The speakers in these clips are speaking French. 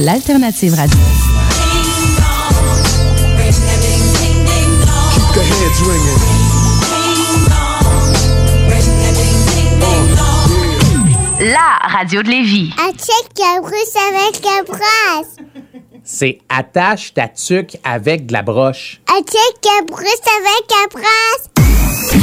L'alternative radio. Keep the heads ringing. La radio de Lévis. Achète Cabrousse avec Cabras. C'est attache ta tuque avec de la broche. Achète Cabrousse avec Cabras.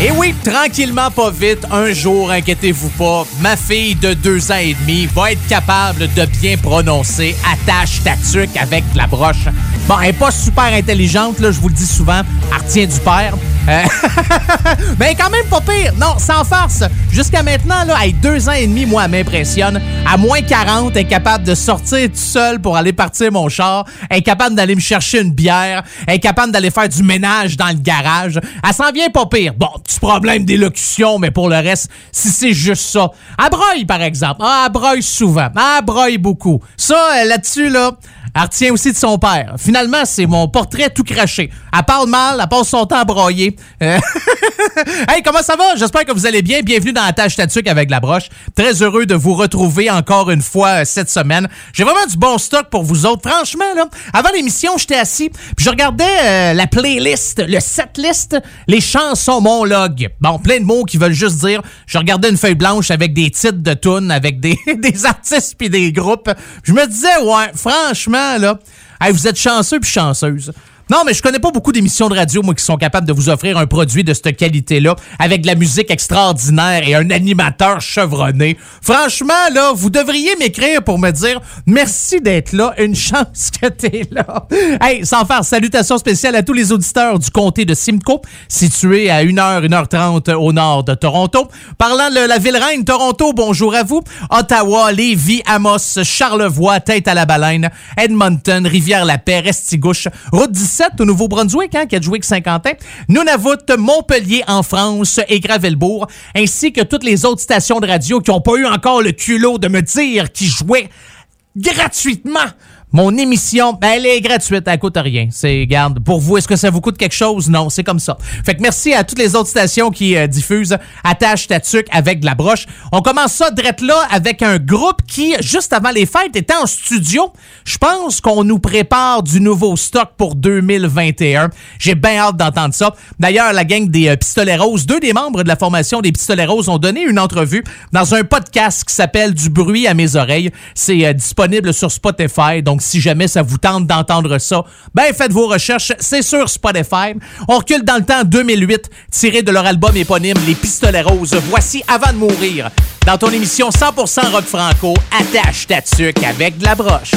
Et oui, tranquillement, pas vite, un jour, inquiétez-vous pas, ma fille de deux ans et demi va être capable de bien prononcer attache ta tuque avec la broche. Bon, elle est pas super intelligente, là, je vous le dis souvent, elle retient du père. Euh, Mais quand même pas pire. Non, sans farce. Jusqu'à maintenant, là, avec deux ans et demi, moi, elle m'impressionne. À moins 40, elle est capable de sortir tout seul pour aller partir mon char. Elle est capable d'aller me chercher une bière. Elle est capable d'aller faire du ménage dans le garage. Elle s'en vient pas pire. Bon, petit problème d'élocution, mais pour le reste, si c'est juste ça. Elle broye, par exemple. Ah, elle souvent. Ah, elle broye beaucoup. Ça, euh, là-dessus, là, elle retient aussi de son père. Finalement, c'est mon portrait tout craché. Elle parle mal, elle passe son temps à broyer. Euh, hey, comment ça va? J'espère que vous allez bien. Bienvenue dans la tâche tatuque avec la broche. Très heureux de vous retrouver encore une fois euh, cette semaine. J'ai vraiment du bon stock pour vous autres. Franchement, là, avant l'émission, j'étais assis, puis je regardais euh, la playlist, le setlist, les chansons, mon log. Bon, plein de mots qui veulent juste dire. Je regardais une feuille blanche avec des titres de tunes, avec des, des artistes puis des groupes. Je me disais, ouais, franchement, vous êtes chanceux puis chanceuse. Non, mais je connais pas beaucoup d'émissions de radio, moi, qui sont capables de vous offrir un produit de cette qualité-là, avec de la musique extraordinaire et un animateur chevronné. Franchement, là, vous devriez m'écrire pour me dire merci d'être là, une chance que t'es là. Hey, sans faire salutations spéciales à tous les auditeurs du comté de Simcoe, situé à 1h, 1h30 au nord de Toronto. Parlant de la ville reine Toronto, bonjour à vous. Ottawa, Lévis, Amos, Charlevoix, Tête à la Baleine, Edmonton, Rivière-la-Paix, Restigouche, Route 17 au Nouveau-Brunswick, hein, Kedgewick, Saint-Quentin, Nunavut, Montpellier en France et Gravelbourg, ainsi que toutes les autres stations de radio qui n'ont pas eu encore le culot de me dire qu'ils jouaient gratuitement mon émission, ben, elle est gratuite, elle coûte rien. C'est, garde, pour vous, est-ce que ça vous coûte quelque chose? Non, c'est comme ça. Fait que merci à toutes les autres stations qui euh, diffusent Attache ta tuque avec de la broche. On commence ça direct là avec un groupe qui, juste avant les fêtes, était en studio. Je pense qu'on nous prépare du nouveau stock pour 2021. J'ai bien hâte d'entendre ça. D'ailleurs, la gang des euh, Pistolets Roses, deux des membres de la formation des Pistolets Roses ont donné une entrevue dans un podcast qui s'appelle Du bruit à mes oreilles. C'est euh, disponible sur Spotify, donc si jamais ça vous tente d'entendre ça, ben faites vos recherches, c'est sur Spotify. On recule dans le temps 2008, tiré de leur album éponyme Les Pistolets Roses. Voici Avant de mourir, dans ton émission 100% rock franco, attache ta tuque avec de la broche.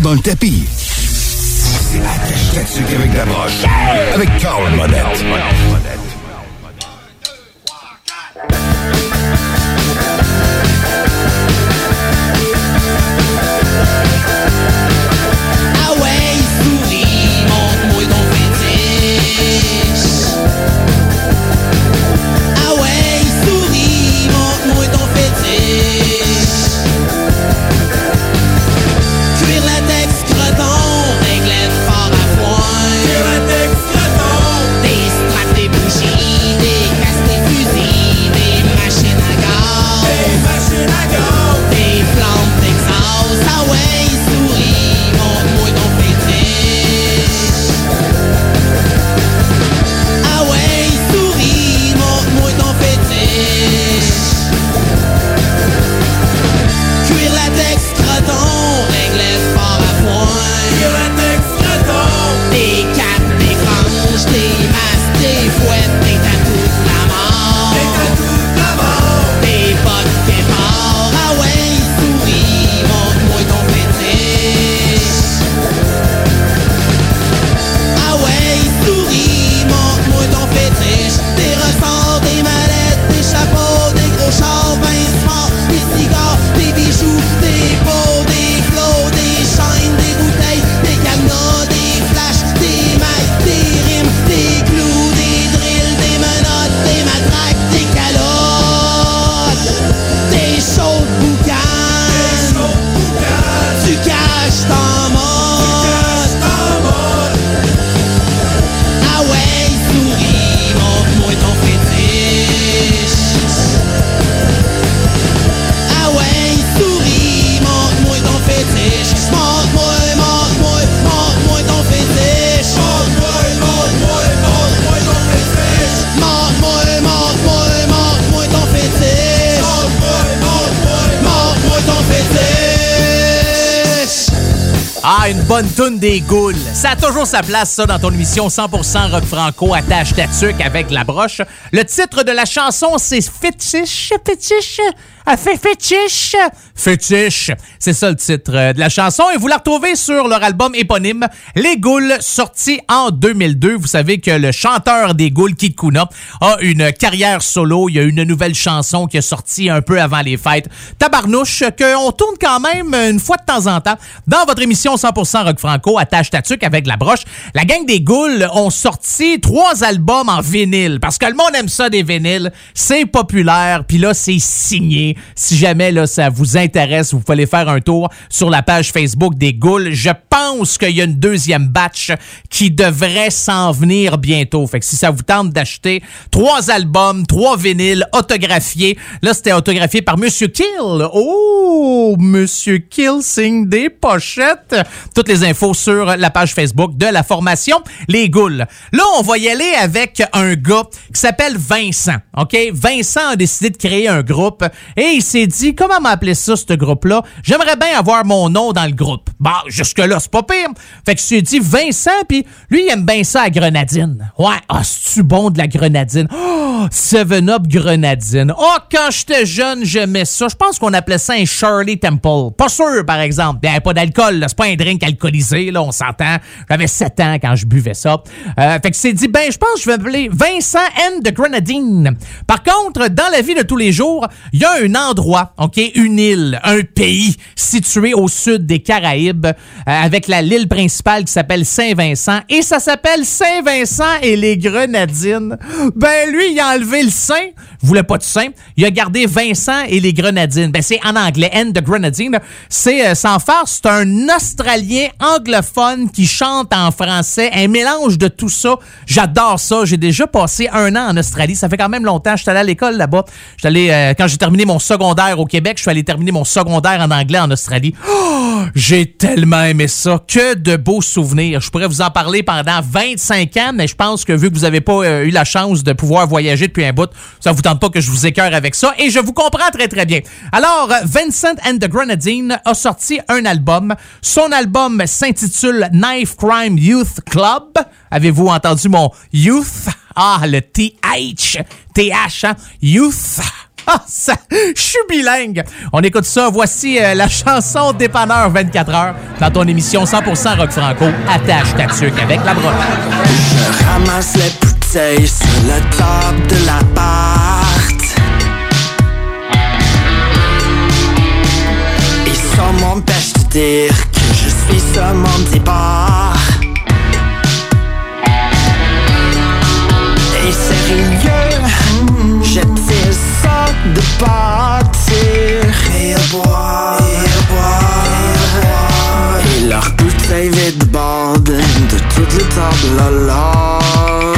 dans le tapis. Ça a toujours sa place, ça, dans ton émission 100% rock franco, attache ta avec la broche. Le titre de la chanson, c'est Fétiche, Fétiche, ah, Fétiche, Fétiche. C'est ça le titre euh, de la chanson. Et vous la retrouvez sur leur album éponyme, Les Goules, sorti en 2002. Vous savez que le chanteur des Goules, Kid Kuna, a une carrière solo. Il y a une nouvelle chanson qui est sortie un peu avant les fêtes. Tabarnouche, qu'on tourne quand même une fois de temps en temps dans votre émission 100% Rock Franco, attache tatuc avec la broche. La gang des Goules ont sorti trois albums en vinyle. Parce que le monde aime ça des vinyles. C'est populaire. Puis là, c'est signé. Si jamais là, ça vous intéresse, vous pouvez aller faire un tour sur la page Facebook des Goules. Je pense qu'il y a une deuxième batch qui devrait s'en venir bientôt. Fait que si ça vous tente d'acheter trois albums, trois vinyles autographiés, là, c'était autographié par Monsieur Kill. Oh, Monsieur Kill signe des pochettes. Toutes les infos sur la page Facebook de la formation Les Goules. Là, on va y aller avec un gars qui s'appelle Vincent. OK? Vincent a décidé de créer un groupe et il s'est dit, comment m'appeler ça, ce groupe-là? J'aimerais bien avoir mon nom dans le groupe. Bah, jusque-là, c'est pas pire. Fait que s'est dit Vincent, puis lui, il aime bien ça à grenadine. Ouais, ah, c'est-tu bon de la grenadine? Oh, Seven Up grenadine. Oh, quand j'étais jeune, j'aimais ça. Je pense qu'on appelait ça un Shirley Temple. Pas sûr, par exemple. Il n'y avait pas d'alcool. C'est pas un drink alcoolisé, là, on s'entend. J'avais 7 ans quand je buvais ça. Euh, fait que c'est dit, ben, je pense que je vais m'appeler Vincent N de Grenadine. Par contre, dans la vie de tous les jours, il y a un endroit, OK, une île, un pays situé au sud des Caraïbes, euh, avec la l'île principale qui s'appelle Saint-Vincent, et ça s'appelle Saint-Vincent et les Grenadines. Ben, lui, il a enlevé le Saint, voulait pas de Saint, il a gardé Vincent et les Grenadines. Ben, c'est en anglais, N de Grenadine. C'est, euh, sans farce, c'est un Australien anglophone qui chante en français, un mélange de tout ça. J'adore ça. J'ai déjà passé un an en Australie. Ça fait quand même longtemps. Je suis allé à l'école là-bas. Allé, euh, quand j'ai terminé mon secondaire au Québec, je suis allé terminer mon secondaire en anglais en Australie. Oh, j'ai tellement aimé ça. Que de beaux souvenirs. Je pourrais vous en parler pendant 25 ans, mais je pense que vu que vous n'avez pas euh, eu la chance de pouvoir voyager depuis un bout, ça vous tente pas que je vous écœure avec ça. Et je vous comprends très, très bien. Alors, Vincent and the Grenadine a sorti un album. Son album s'intitule Knife Crime Youth Club. Avez-vous entendu mon youth? Ah, le TH. TH, hein? Youth. Ah, ça, je suis bilingue. On écoute ça. Voici euh, la chanson Dépanneur 24 heures dans ton émission 100% rock franco. Attache ta tuque avec la broche. Je ramasse les bouteilles sur le top de l'appart. Et ça m'empêche de dire que je suis seulement des. De partir. Et à boire, et à boire, et à leur bouteille vide borde de toutes les tables alors.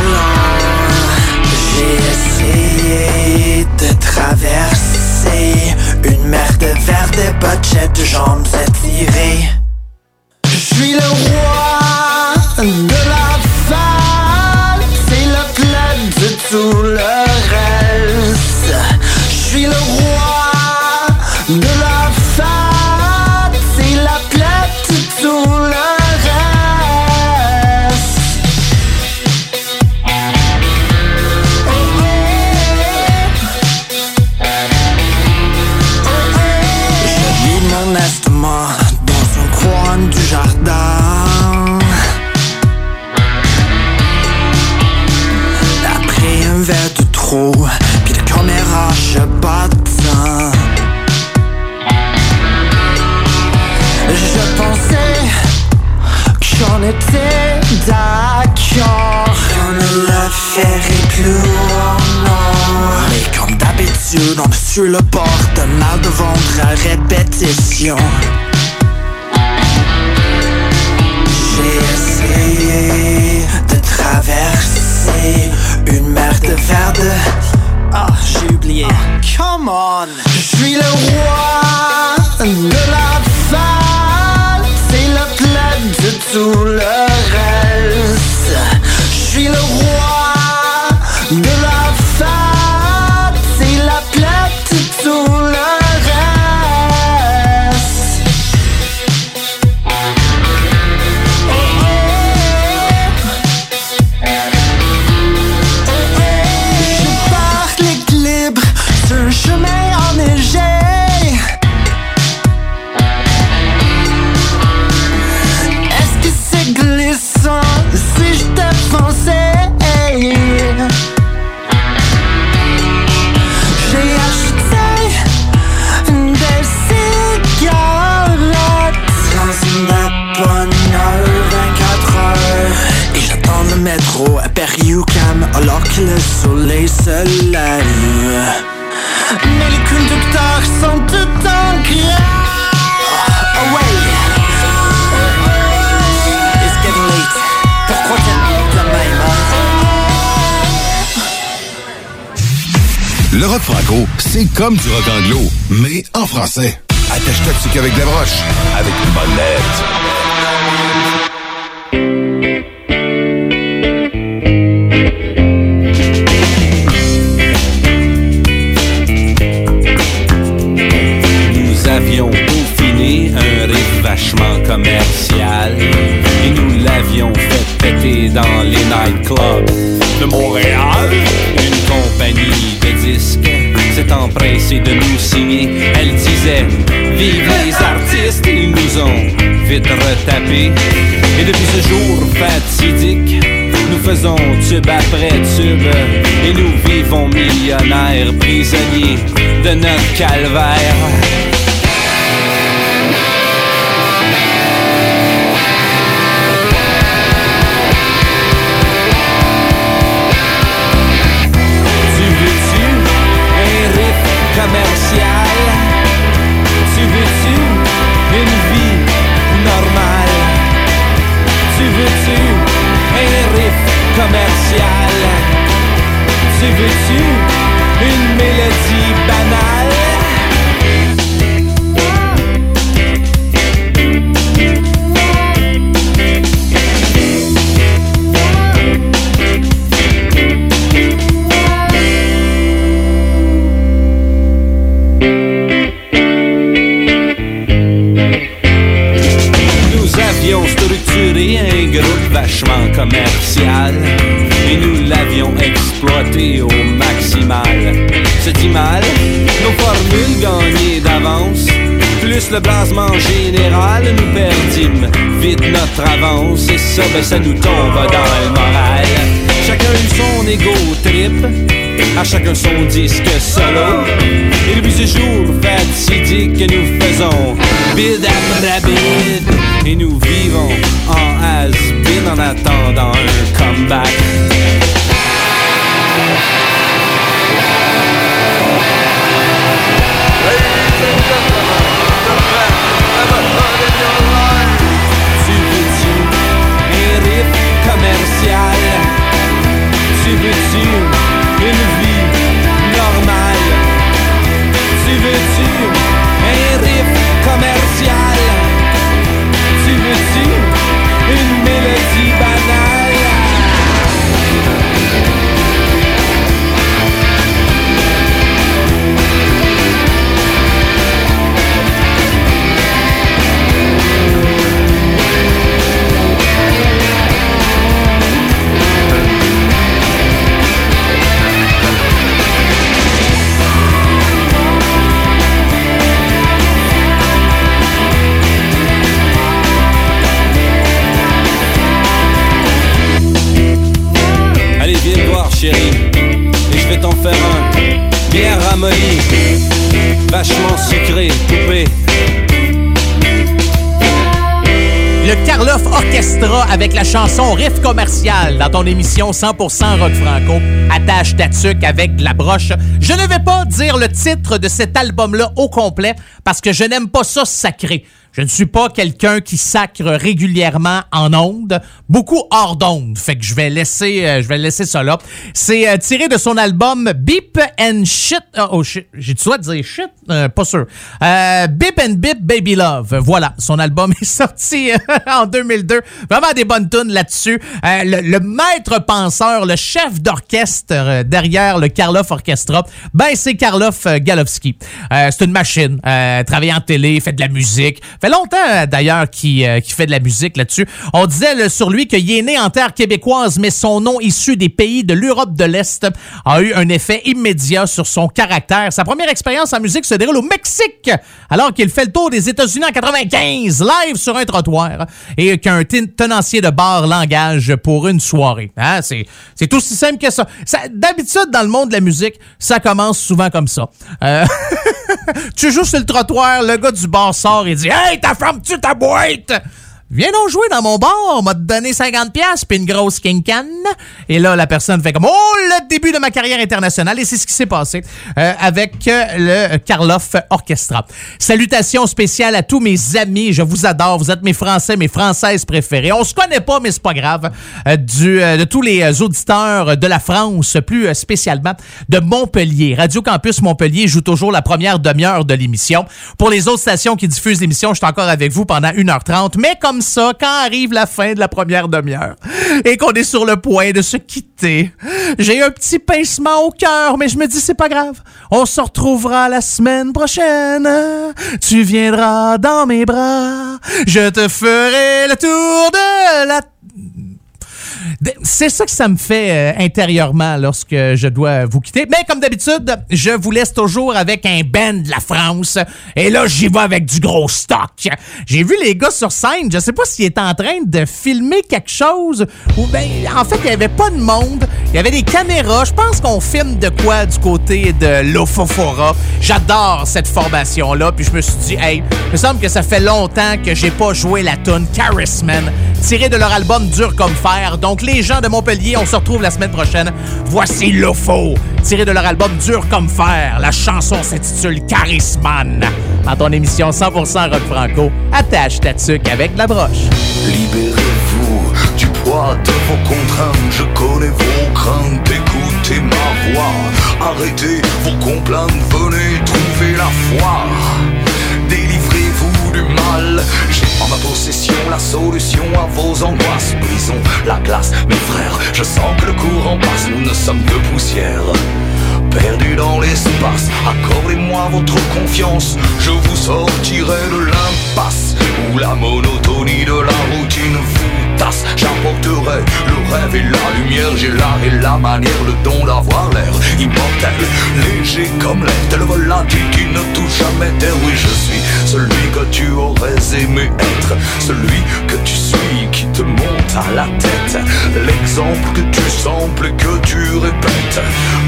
Alors, j'ai essayé de traverser une mer de verre, des bottes de jambes étirées. Je suis le roi de la fête, c'est le club de tout le sur le bord de mal de ventre à répétition. J'ai essayé de traverser une mer de verre de... Ah, j'ai oublié. come on! Je suis le roi de la fête, c'est le club de tout le reste. Je suis le roi C'est comme du rock anglo, mais en français. Attache-toi dessus avec des broches, avec une bonne lettre. Nous avions peaufiné un riff vachement commercial Et nous l'avions fait péter dans les nightclubs de Montréal Une compagnie de disques empressée de nous signer Elle disait Vive les artistes Ils nous ont vite retapé Et depuis ce jour fatidique nous faisons tube après tube et nous vivons millionnaires, prisonniers de notre calvaire. Le blasement général, nous perdîmes vite notre avance et ça, ben, ça nous tombe dans le moral. Chacun eut son égo trip, à chacun son disque solo. Et depuis ce jour fatidique que nous faisons bid après bid. Et nous vivons en has-been en attendant un comeback. Avec la chanson Riff commercial dans ton émission 100% rock franco. Attache ta avec la broche. Je ne vais pas dire le titre de cet album-là au complet parce que je n'aime pas ça sacré. Je ne suis pas quelqu'un qui sacre régulièrement en ondes, beaucoup hors d'ondes. Fait que je vais laisser, euh, je vais laisser ça là. C'est euh, tiré de son album Beep and Shit. ah, oh shit, j'ai droit de dire shit, Euh, pas sûr. Beep and Beep Baby Love. Voilà, son album est sorti en 2002. Vraiment des bonnes tunes là-dessus. Le, maître penseur, le chef d'orchestre derrière le Karloff Orchestra, ben c'est Karloff. Euh, c'est une machine. Euh, travaille en télé, fait de la musique. Fait longtemps euh, d'ailleurs qu'il euh, fait de la musique là-dessus. On disait là, sur lui qu'il est né en terre québécoise, mais son nom issu des pays de l'Europe de l'Est a eu un effet immédiat sur son caractère. Sa première expérience en musique se déroule au Mexique, alors qu'il fait le tour des États-Unis en 95, live sur un trottoir, et qu'un ten- tenancier de bar l'engage pour une soirée. Hein, c'est, c'est aussi simple que ça. Ça- D'habitude, dans le monde de la musique, ça commence souvent comme ça. Euh, tu joues sur le trottoir, le gars du bar sort et dit Hey, t'as fermes-tu ta boîte? Viens donc jouer dans mon bar, on m'a donné 50 pièces puis une grosse king-can. Et là, la personne fait comme oh le début de ma carrière internationale et c'est ce qui s'est passé euh, avec euh, le Karloff Orchestra. Salutations spéciales à tous mes amis, je vous adore, vous êtes mes Français, mes Françaises préférées. On se connaît pas, mais c'est pas grave. Euh, du, de tous les auditeurs de la France, plus spécialement de Montpellier. Radio Campus Montpellier joue toujours la première demi-heure de l'émission. Pour les autres stations qui diffusent l'émission, je suis encore avec vous pendant 1h30, mais comme ça, quand arrive la fin de la première demi-heure et qu'on est sur le point de se quitter, j'ai un petit pincement au cœur, mais je me dis c'est pas grave. On se retrouvera la semaine prochaine. Tu viendras dans mes bras. Je te ferai le tour de la C'est ça que ça me fait euh, intérieurement lorsque je dois vous quitter. Mais comme d'habitude, je vous laisse toujours avec un band de la France. Et là, j'y vais avec du gros stock. J'ai vu les gars sur scène. Je sais pas s'ils étaient en train de filmer quelque chose ou ben en fait, il y avait pas de monde. Il y avait des caméras. Je pense qu'on filme de quoi du côté de l'Ofofora. J'adore cette formation-là. Puis je me suis dit, hey, il me semble que ça fait longtemps que j'ai pas joué la tune Charisman, tirée de leur album Dur comme fer. Donc les gens de Montpellier, on se retrouve la semaine prochaine. Voici Lofo, tiré de leur album Dur comme fer. La chanson s'intitule Charisman. Dans ton émission 100% rock franco, attache ta tuque avec la broche. Libérez-vous du poids de vos contraintes. Je connais vos craintes, écoutez ma voix. Arrêtez vos complaintes, venez trouver la foi. Délivrez-vous du mal. En ma possession la solution à vos angoisses. Brisons la glace, mes frères. Je sens que le courant passe, nous ne sommes que poussière. Perdu dans l'espace, accordez-moi votre confiance. Je vous sortirai de l'impasse où la monotonie de la routine tasse. J'apporterai le rêve et la lumière. J'ai l'art et la manière, le don d'avoir l'air immortel, léger comme l'air, tel volatile qui ne touche jamais terre. Oui, je suis celui que tu aurais aimé être, celui que tu suis qui te monte la tête. L'exemple que tu sembles que tu répètes,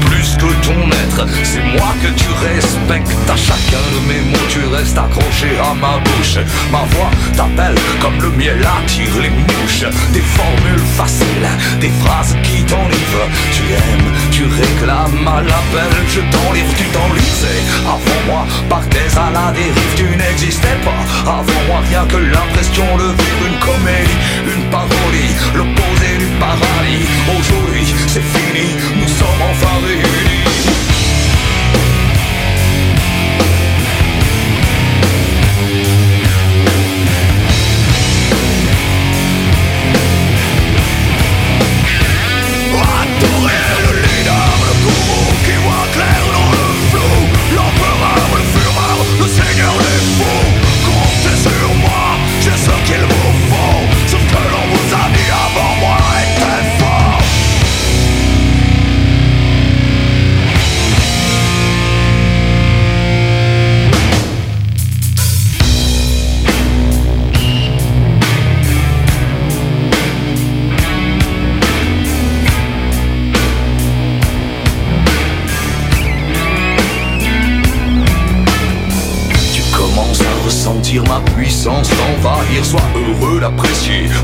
plus que ton être, c'est moi que tu respectes. À chacun de mes mots, tu restes accroché à ma bouche. Ma voix t'appelle comme le miel attire les mouches. Des formules faciles, des phrases qui t'enivrent. Tu aimes, tu réclames à l'appel, je t'enlivre, tu t'enlisais. Avant moi, partais à la dérive, tu n'existais pas. Avant moi, rien que l'impression de vivre une comédie, parodie, l'opposé du paradis. Aujourd'hui, c'est fini, nous sommes enfin réunis.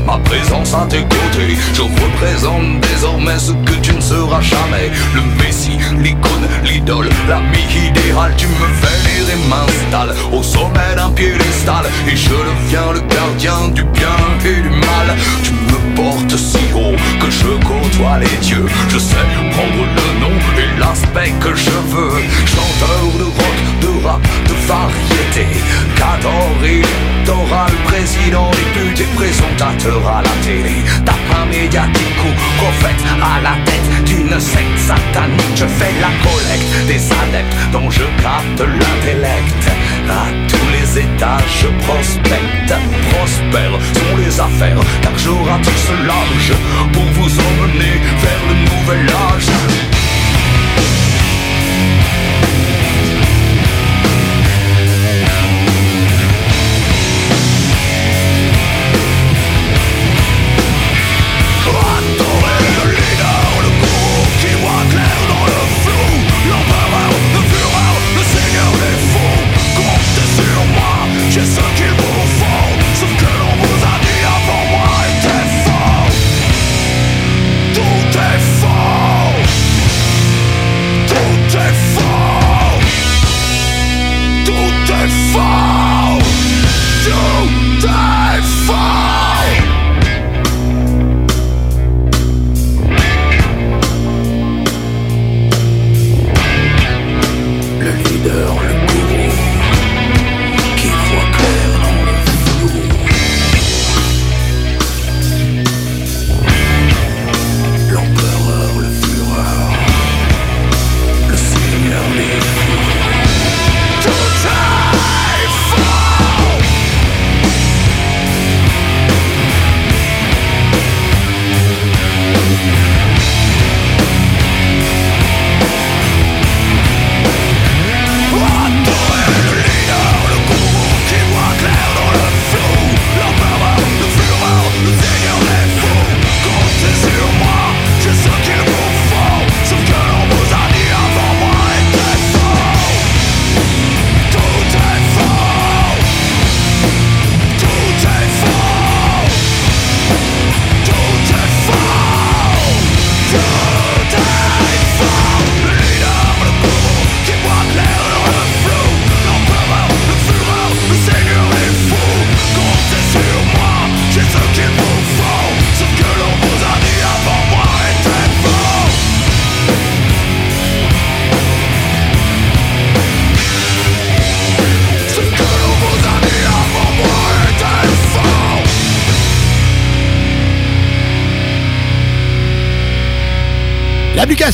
Ma présence à tes côtés Je représente désormais ce que tu ne seras jamais. Le messie, l'icône, l'idole, l'ami idéal. Tu me vénères et m'installe au sommet d'un piédestal. Et je deviens le gardien du bien et du mal. Tu me portes si haut que je côtoie les dieux. Je sais prendre le nom et l'aspect que je veux. Chanteur de rock, de rap, de variété Cador électoral, président député, présentateur à la télé. Tapin médiatique ou prophète à la tête d'une secte satanique. Je fais la collecte des adeptes dont je capte l'intellect. À tous les étages je prospecte Prospère. Sont les affaires car je ratisse large Pour vous emmener vers le nouvel âge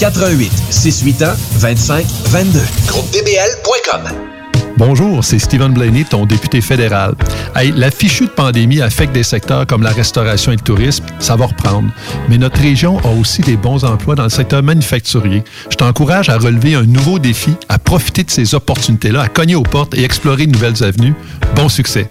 88 681 25 22. GroupeDBL.com. Bonjour, c'est Stephen Blaney, ton député fédéral. Hey, la fichue de pandémie affecte des secteurs comme la restauration et le tourisme, ça va reprendre. Mais notre région a aussi des bons emplois dans le secteur manufacturier. Je t'encourage à relever un nouveau défi, à profiter de ces opportunités-là, à cogner aux portes et explorer de nouvelles avenues. Bon succès!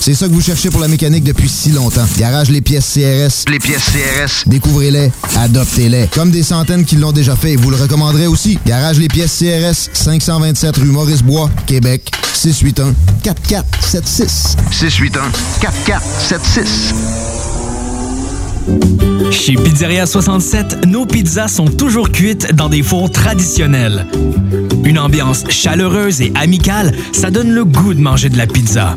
C'est ça que vous cherchez pour la mécanique depuis si longtemps. Garage Les Pièces CRS. Les pièces CRS. Découvrez-les, adoptez-les. Comme des centaines qui l'ont déjà fait vous le recommanderez aussi. Garage Les Pièces CRS, 527 rue Maurice-Bois, Québec, 681 4476. 681 4476. Chez Pizzeria 67, nos pizzas sont toujours cuites dans des fours traditionnels. Une ambiance chaleureuse et amicale, ça donne le goût de manger de la pizza.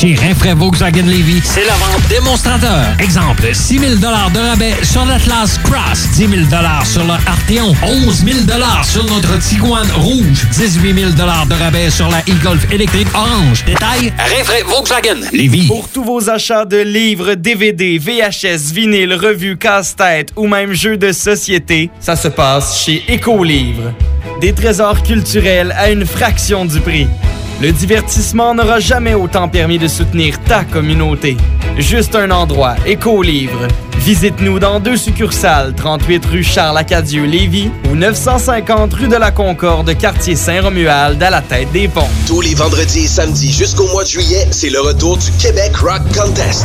Chez Rinfraie Volkswagen Levy, c'est la vente démonstrateur. Exemple, 6 000 de rabais sur l'Atlas Cross, 10 000 sur le Arteon, 11 000 sur notre Tiguan Rouge, 18 000 de rabais sur la e-Golf électrique orange. Détail, Rinfraie Volkswagen Levy. Pour tous vos achats de livres, DVD, VHS, vinyle, revues, casse-tête ou même jeux de société, ça se passe chez Écolivre. Des trésors culturels à une fraction du prix. Le divertissement n'aura jamais autant permis de soutenir ta communauté. Juste un endroit, Écolivre. Visite-nous dans deux succursales, 38 rue Charles-Acadieux, Lévis ou 950 rue de la Concorde, quartier Saint-Romuald, à la tête des ponts. Tous les vendredis et samedis jusqu'au mois de juillet, c'est le retour du Québec Rock Contest.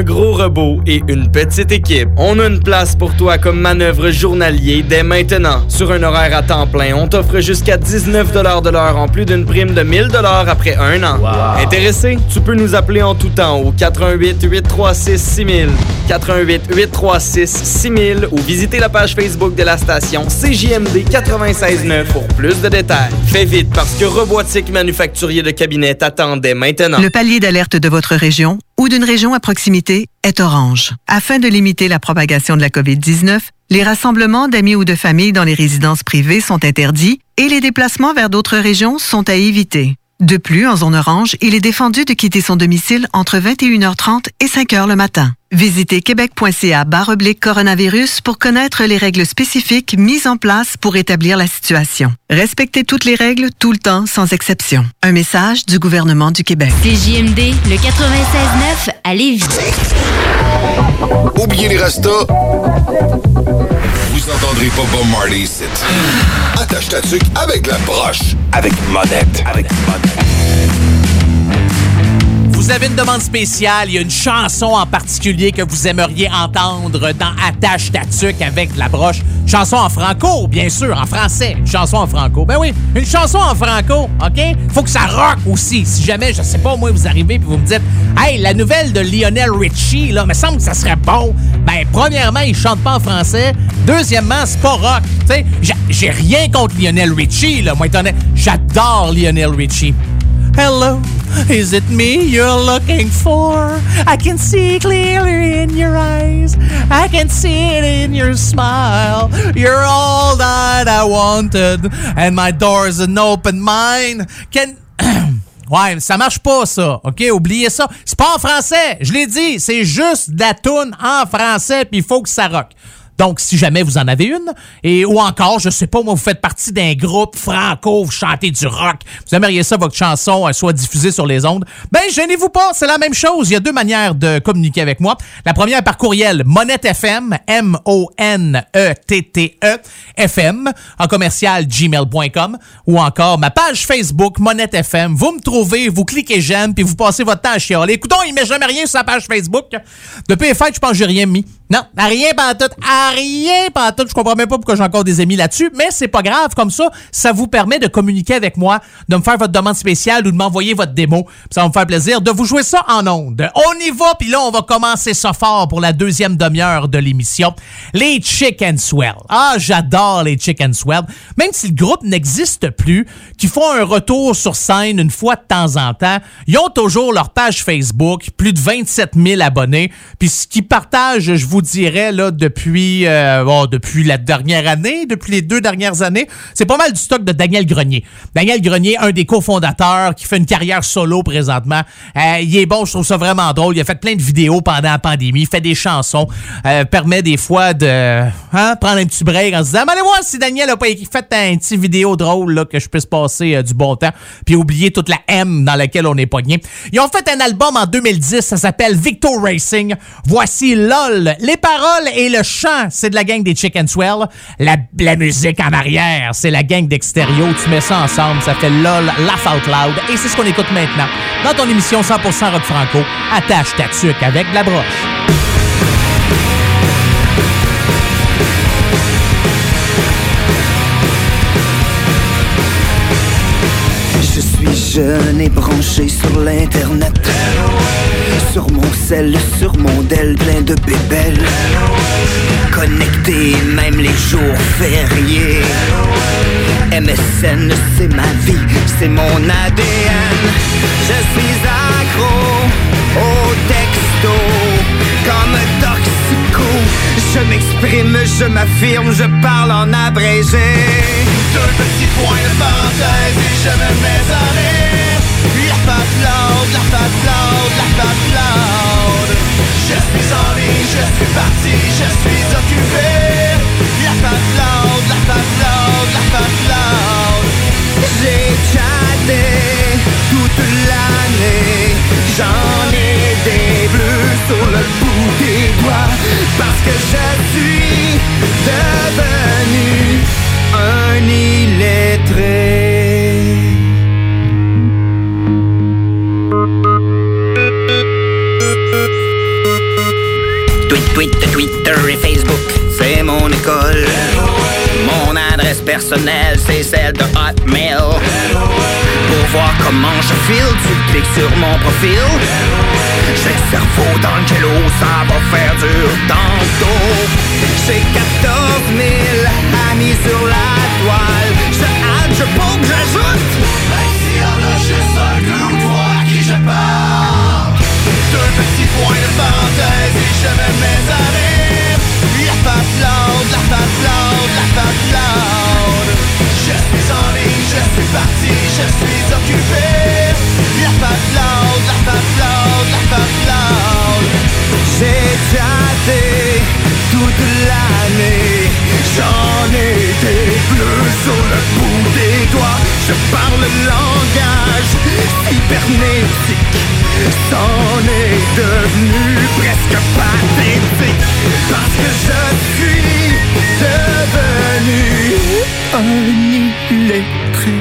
gros robot et une petite équipe. On a une place pour toi comme manœuvre journalier dès maintenant. Sur un horaire à temps plein, on t'offre jusqu'à 19 de l'heure en plus d'une prime de 1000 après un an. Intéressé? Tu peux nous appeler en tout temps au 88 836 6000, 88 836 6000 ou visiter la page Facebook de la station CJMD 969 pour plus de détails. Fais vite parce que Robotique Manufacturier de Cabinet t'attendait maintenant. Le palier d'alerte de votre région ou d'une région à proximité est orange. Afin de limiter la propagation de la COVID-19, les rassemblements d'amis ou de familles dans les résidences privées sont interdits et les déplacements vers d'autres régions sont à éviter. De plus, en zone orange, il est défendu de quitter son domicile entre 21h30 et 5h le matin. Visitez québec.ca oblique coronavirus pour connaître les règles spécifiques mises en place pour établir la situation. Respectez toutes les règles tout le temps, sans exception. Un message du gouvernement du Québec. CJMD, le 96.9 à Lévis. Oubliez les restos. Vous entendrez pas Bob Marley ici. Attache ta tuque avec la broche. Avec monette. Avec monette. Vous avez une demande spéciale, il y a une chanson en particulier que vous aimeriez entendre dans Attache Tatuc avec la broche. Chanson en franco, bien sûr, en français. Une chanson en franco. Ben oui, une chanson en franco, OK? Faut que ça rock aussi. Si jamais, je sais pas, moi, vous arrivez puis vous me dites, hey, la nouvelle de Lionel Richie, là, me semble que ça serait bon. Ben, premièrement, il chante pas en français. Deuxièmement, c'est pas rock. Tu sais, j'ai- rien contre Lionel Richie, là, moi, étant J'adore Lionel Richie. Hello, is it me you're looking for? I can see clearly in your eyes. I can see it in your smile. You're all that I wanted, and my door's an open mine. Can. Ouais, ça marche pas, ça. OK, oubliez ça. C'est pas en français. Je l'ai dit, c'est juste de la toune en français, puis il faut que ça rock. Donc, si jamais vous en avez une, et ou encore, je sais pas, moi, vous faites partie d'un groupe franco, vous chantez du rock, vous aimeriez ça, votre chanson euh, soit diffusée sur les ondes, ben, gênez-vous pas, c'est la même chose. Il y a deux manières de communiquer avec moi. La première par courriel, Monette FM, M-O-N-E-T-T-E, FM, en commercial gmail.com, ou encore ma page Facebook, Monette FM. Vous me trouvez, vous cliquez j'aime, puis vous passez votre temps à chialer. Écoutons, il met jamais rien sur sa page Facebook. Depuis les fêtes, je pense que j'ai rien mis. Non, à rien pas tout, à rien pas tout. Je comprends même pas pourquoi j'ai encore des amis là-dessus, mais c'est pas grave. Comme ça, ça vous permet de communiquer avec moi, de me faire votre demande spéciale ou de m'envoyer votre démo. Ça va me faire plaisir de vous jouer ça en ondes. On y va, puis là, on va commencer ça fort pour la deuxième demi-heure de l'émission. Les Chicken Swell. Ah, j'adore les Chicken Swell. Même si le groupe n'existe plus, qui font un retour sur scène une fois de temps en temps, ils ont toujours leur page Facebook, plus de 27 000 abonnés. Puis ce qu'ils partagent, je vous dirais, là, depuis, euh, bon, depuis la dernière année, depuis les deux dernières années, c'est pas mal du stock de Daniel Grenier. Daniel Grenier, un des cofondateurs, qui fait une carrière solo présentement. Euh, il est bon, je trouve ça vraiment drôle. Il a fait plein de vidéos pendant la pandémie, il fait des chansons, euh, permet des fois de hein, prendre un petit break en se disant, allez voir si Daniel a pas fait un petit vidéo drôle là, que je puisse passer du bon temps, puis oublier toute la M dans laquelle on est pogné. Ils ont fait un album en 2010, ça s'appelle Victor Racing. Voici LOL. Paroles et le chant, c'est de la gang des Chicken Swell. La, la musique en arrière, c'est la gang d'Extérieur. Tu mets ça ensemble, ça fait LOL, Laugh Out Loud. Et c'est ce qu'on écoute maintenant dans ton émission 100% Rock Franco. Attache ta tuque avec de la broche. Je suis jeune et branché sur l'internet Sur mon sel, sur mon Dell plein de bébelles. Connecté même les jours fériés. MSN c'est ma vie, c'est mon ADN Je suis accro au texto Comme toxico. Je m'exprime, je m'affirme, je parle en abrégé. Deux petits points de parenthèse et je me mets en rire loud, la patte loud, la patte loud. Je suis en ligne, je suis parti, je suis occupé. La patte loud, la patte loud, la patte loud. J'ai chatté toute l'année. J'en ai des bleus sur le bout des doigts. Parce que je suis devenu un illettré Tweet, Twitter et Facebook, c'est mon école. Mon adresse personnelle, c'est celle de Hotmail. Pour voir comment je file, tu cliques sur mon profil. J'ai le cerveau dans le jello, ça va faire dur tantôt. J'ai 14 000 amis sur la toile. Je add, je poke, j'ajoute. Deux petits points de parenthèse et je me mets à rire. La patte la patte loud, la Je suis en ligne, je suis parti, je suis occupé. La patte loud, la patte loud, la patte loud J'ai chatté toute l'année. J'en ai des bleus le bout des doigts. Je parle le langage cybernétique C'en est devenu presque pathétique Parce que je suis devenu un illettré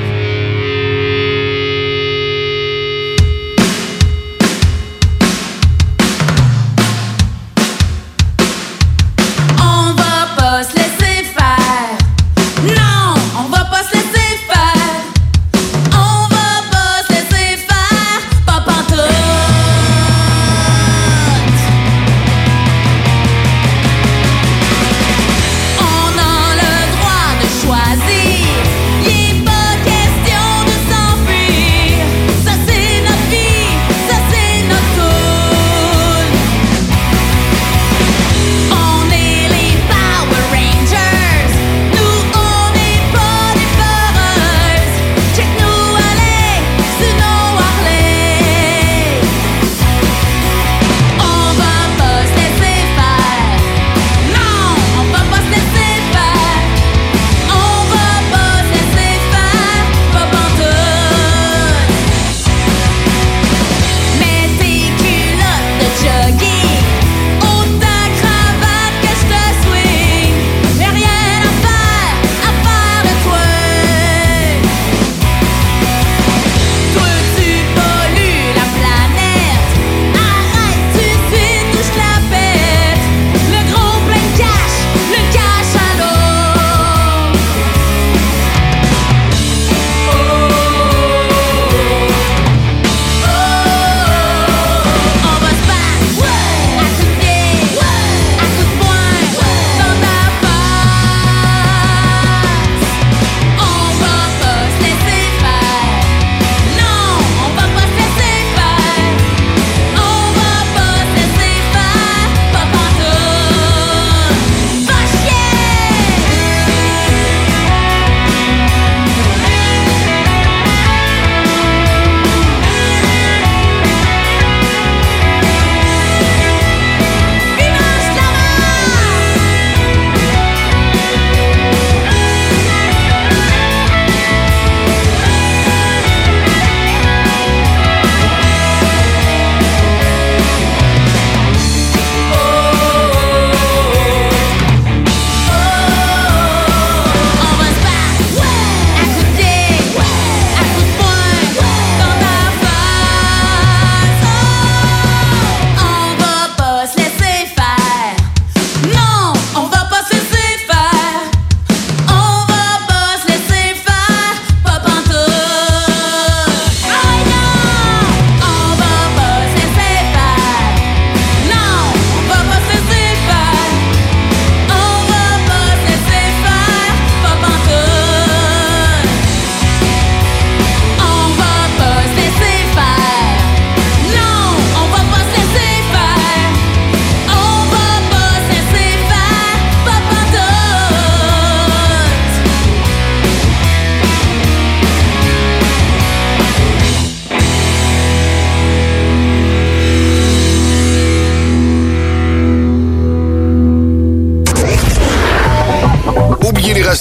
Vous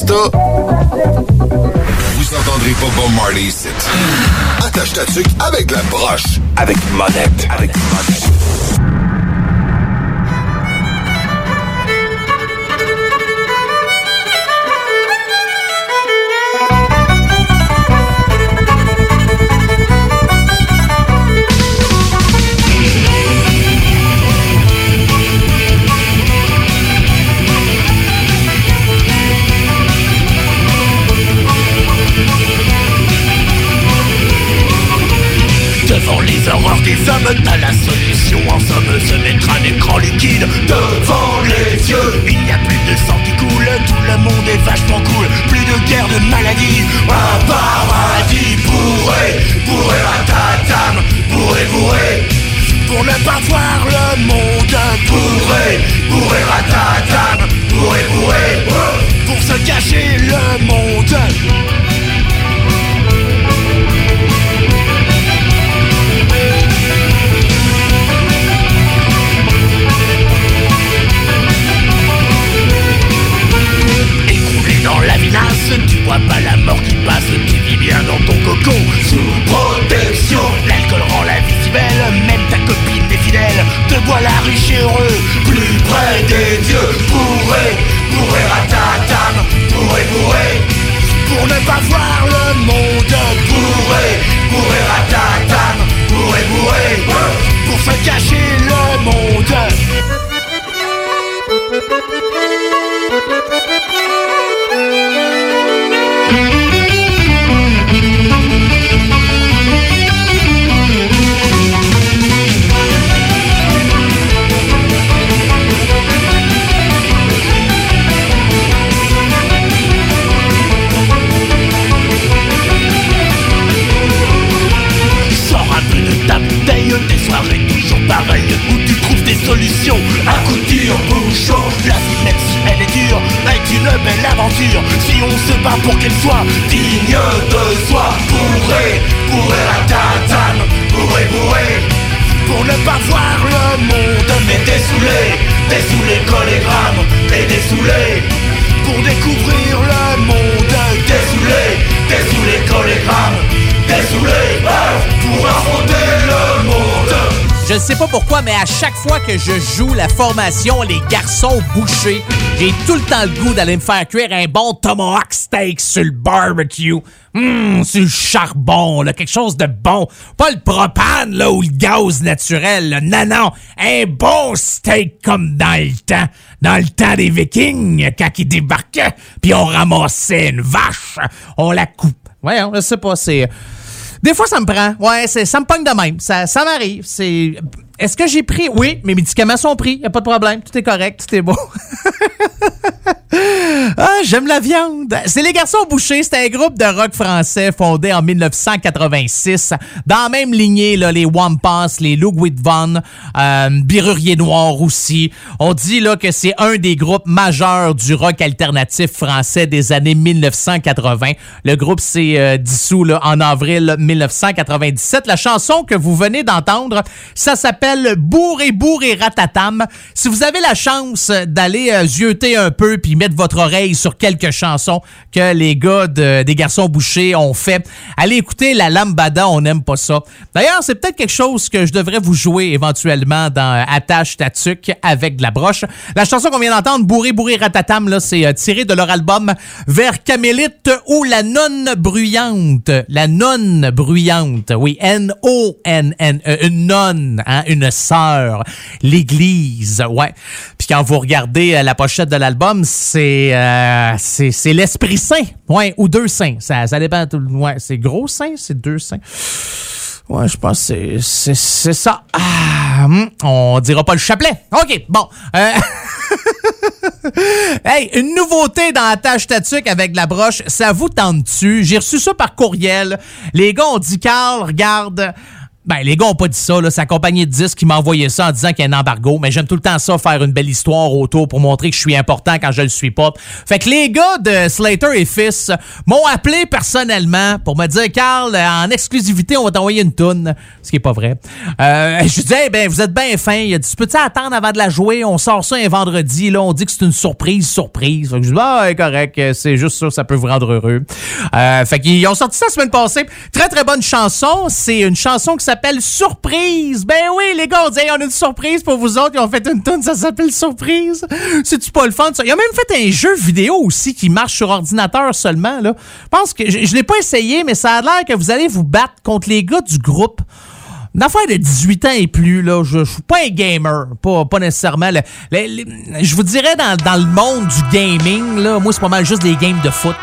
entendrez pas Bob Marley ici. Attache ta tuque avec la broche. Avec monette. Avec monette. Hommes, t'as la solution. En somme, se mettre un écran liquide devant les yeux. Il n'y a plus de sang qui coule, tout le monde est vachement cool. Plus de guerre, de maladie, un paradis bourré. Bourré ratatam, bourré bourré. Pour ne pas voir le monde bourré. Bourré ratatam, bourré bourré. Pour se cacher le monde pas la mort qui passe, tu vis bien dans ton cocon sous protection. L'alcool rend la vie si belle, même ta copine est fidèle, te voilà riche et heureux, plus près des dieux, bourré, bourré ratatam, bourré bourré, pour ne pas voir le monde. Bourré, bourré ratatam, bourré bourré, pour se cacher des soirées toujours pareilles Où tu trouves des solutions. À coup de tire-bouchon La vie même si elle est dure, est une belle aventure. Si on se bat pour qu'elle soit digne de soi Bourré, bourré ratatam, bourré bourré. Pour ne pas voir le monde Mais dessoulé, dessoulé collégramme Et dessoulé pour découvrir le monde Dessoulé, dessoulé collégramme Désolé pour affronter le monde. Je ne sais pas pourquoi, mais à chaque fois que je joue la formation Les Garçons Bouchés, j'ai tout le temps le goût d'aller me faire cuire un bon tomahawk steak sur le barbecue. Hum, sur le charbon, là, quelque chose de bon. Pas le propane, là, ou le gaz naturel. là. Non, non, un bon steak comme dans le temps. Dans le temps des Vikings, quand ils débarquaient, puis on ramassait une vache, on la coupe. Ouais, je sais. Des fois, ça me prend. Ouais, ça me pogne de même. Ça, ça m'arrive. C'est. Est-ce que j'ai pris? Oui, mes médicaments sont pris. Y a pas de problème. Tout est correct. Tout est beau. ah, j'aime la viande. C'est les Garçons Bouchés. C'est un groupe de rock français fondé en 1986. Dans la même lignée, là, les Wampas, les Ludwig Von, euh, Birurier Noir aussi. On dit là que c'est un des groupes majeurs du rock alternatif français des années 1980. Le groupe s'est euh, dissous là, en avril 1997. La chanson que vous venez d'entendre, ça s'appelle Bourre et ratatam. Si vous avez la chance d'aller euh, un peu puis mettre votre oreille sur quelques chansons que les gars de- des garçons bouchés ont fait, allez écouter la lambada, on n'aime pas ça. D'ailleurs, c'est peut-être quelque chose que je devrais vous jouer éventuellement dans euh, Attache Tatuc avec de la broche. La chanson qu'on vient d'entendre, Bourré Bourré Ratatam, là, c'est euh, tiré de leur album Vers Camélite ou La Nonne Bruyante. La Nonne Bruyante, oui, N-O-N-N, euh, une nonne, hein, une sœur, l'église, ouais. Puis quand vous regardez euh, la pochette de l'album, c'est euh, c'est c'est l'Esprit Saint, ouais, ou deux saints, ça, ça dépend, ouais, c'est gros saint, c'est deux saints. Ouais, je pense que c'est- ça. Ah, hum, on dira pas le chapelet. OK, bon. Euh, hey, une nouveauté dans la tâche tatuc avec la broche, ça vous tente-tu? J'ai reçu ça par courriel. Les gars ont dit, Carl, regarde, Ben, les gars ont pas dit ça, là. C'est la compagnie de disques qui m'a envoyé ça en disant qu'il y a un embargo. Mais j'aime tout le temps ça, faire une belle histoire autour pour montrer que je suis important quand je le suis pas. Fait que les gars de Slater et Fils m'ont appelé personnellement pour me dire, Carl, en exclusivité, on va t'envoyer une toune. Ce qui est pas vrai. Euh, je disais, ben, vous êtes bien fin. Il a dit, peux-tu attendre avant de la jouer? On sort ça un vendredi, là. On dit que c'est une surprise, surprise. Fait que je dis, ah, correct. C'est juste ça, ça peut vous rendre heureux. Euh, fait qu'ils ont sorti ça la semaine passée. Très, très bonne chanson. C'est une chanson qui s'appelle Surprise. Ben oui, les gars, on dit, on a une surprise pour vous autres. Ils ont fait une tune, ça s'appelle Surprise. C'est-tu pas le fun, ça? Ils ont même fait un jeu vidéo aussi qui marche sur ordinateur seulement, là. Je pense que, je, je l'ai pas essayé, mais ça a l'air que vous allez vous battre contre les gars du groupe. Une affaire de 18 ans et plus, là, je, je suis pas un gamer, pas, pas nécessairement. Le- je vous dirais, dans, dans le monde du gaming, là, moi, c'est pas mal juste des games de foot.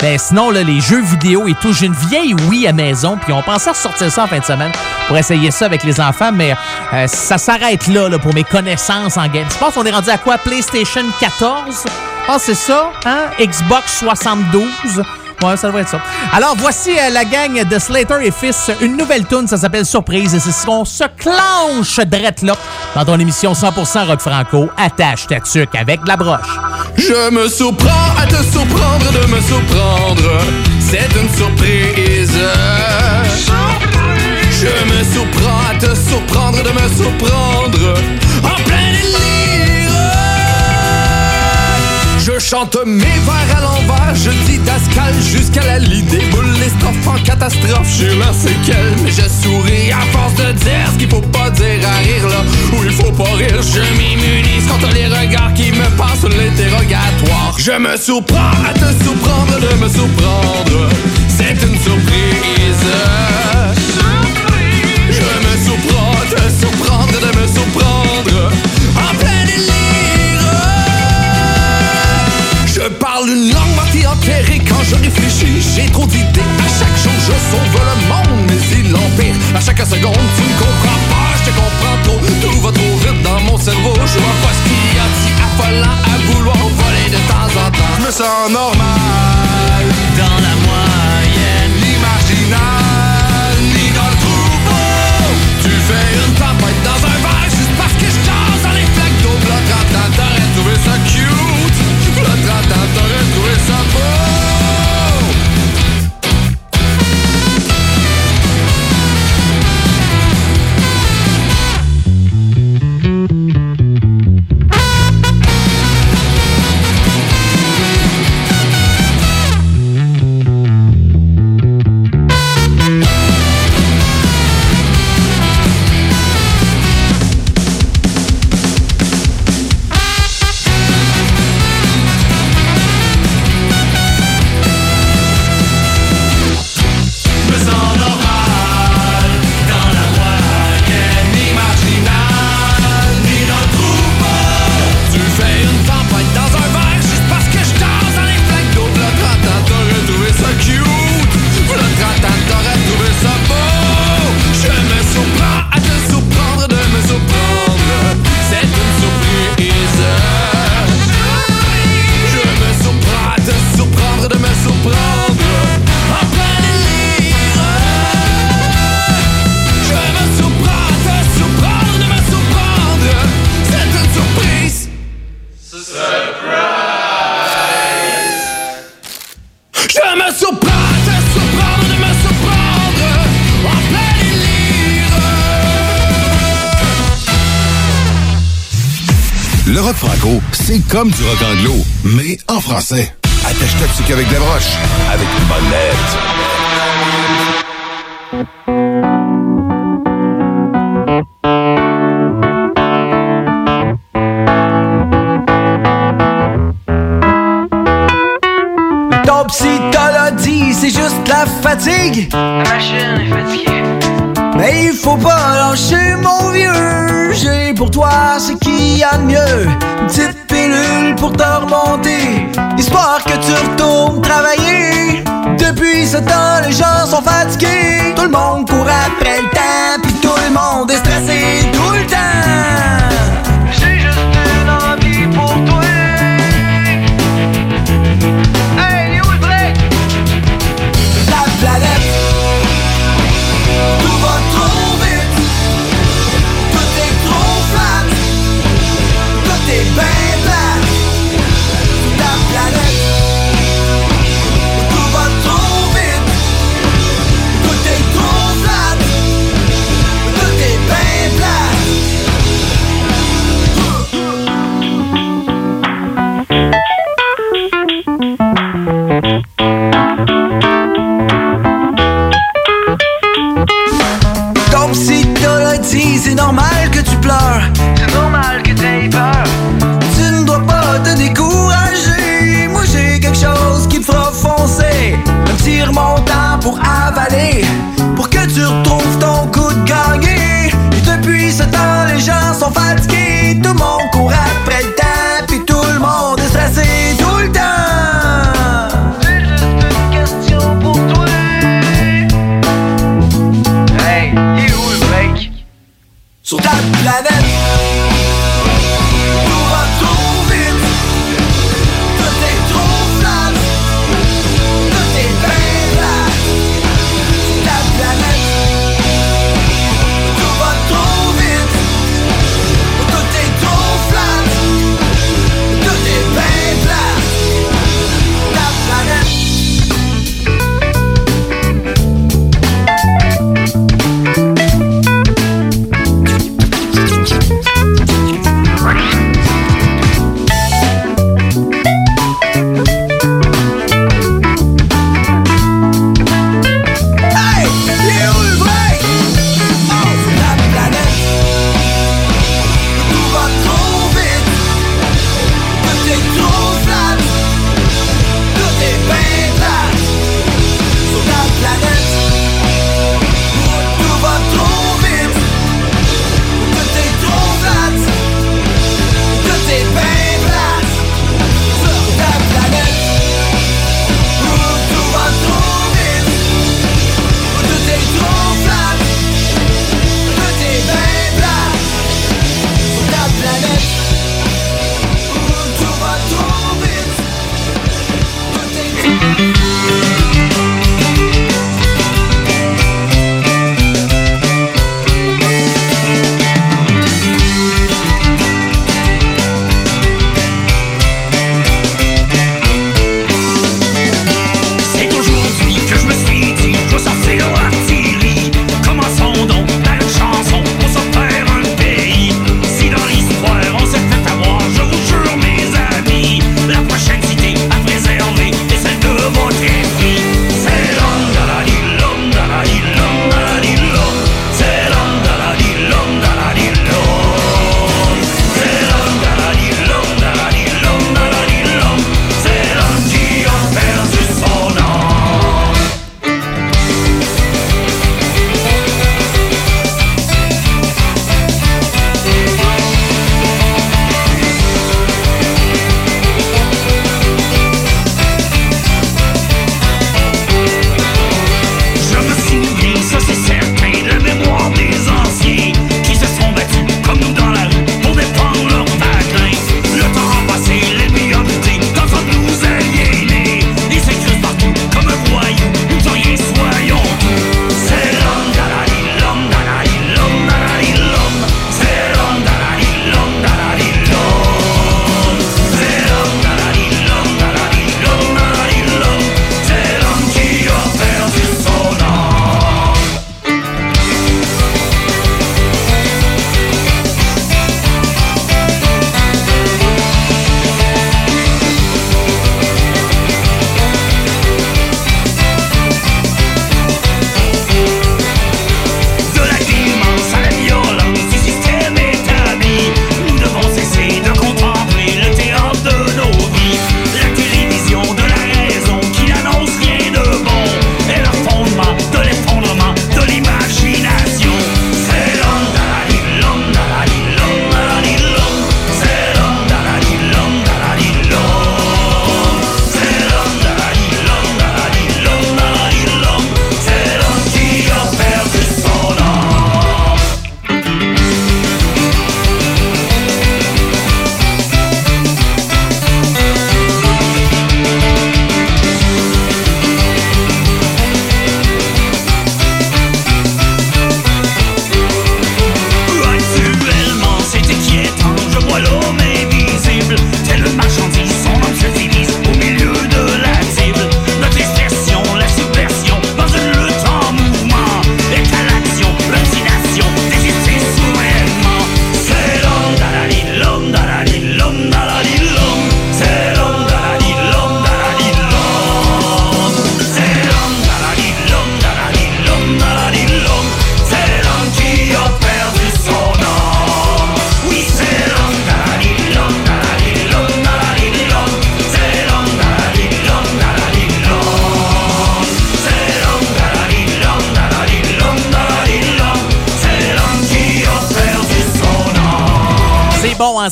Ben, sinon, là, les jeux vidéo et tout, j'ai une vieille Wii à maison, puis on pensait ressortir ça en fin de semaine pour essayer ça avec les enfants, mais euh, ça s'arrête là, là, pour mes connaissances en game. Je pense qu'on est rendu à quoi? PlayStation 14? Ah, c'est ça, hein? Xbox 72? Ouais, ça devrait être ça. Alors, voici euh, la gang de Slater et Fils. Une nouvelle tune, ça s'appelle Surprise. Et c'est ce qu'on se clenche drette là dans ton émission 100% Rock Franco. Attache ta tuque avec de la broche. Je me surprends à te surprendre de me surprendre. C'est une surprise. Je me surprends à te surprendre de me surprendre. En plein Je chante mes vers à l'envers, je dis Dascal jusqu'à la lit des boules, les strophes en catastrophe, j'ai la séquelle, mais je souris à force de dire ce qu'il faut pas dire à rire là, où il faut pas rire, je m'immunise contre les regards qui me passent l'interrogatoire. Je me surprends à te surprendre de me surprendre, c'est une surprise. Je me surprends à te surprendre de me surprendre, parle une langue moitié enterrée quand je réfléchis. J'ai trop d'idées. À chaque jour, je sauve le monde, mais il empire. À chaque seconde, tu me comprends pas. Je te comprends trop. Tout va trop vite dans mon cerveau. Je vois pas ce qu'il y a si affolant à vouloir voler de temps en temps. Je me sens normal dans la moyenne, ni comme du rock anglo, mais en français. Attache ta tuque avec la broche, avec une bonne lettre. Ton psy te l'a dit, c'est juste la fatigue. La machine est fatiguée. Mais il faut pas lâcher mon vieux. J'ai pour toi ce qu'il y a de mieux. Une petite Histoire que tu retournes travailler. Depuis ce temps, les gens sont fatigués. Tout le monde court après le temps. Puis tout le monde est stressé tout le temps.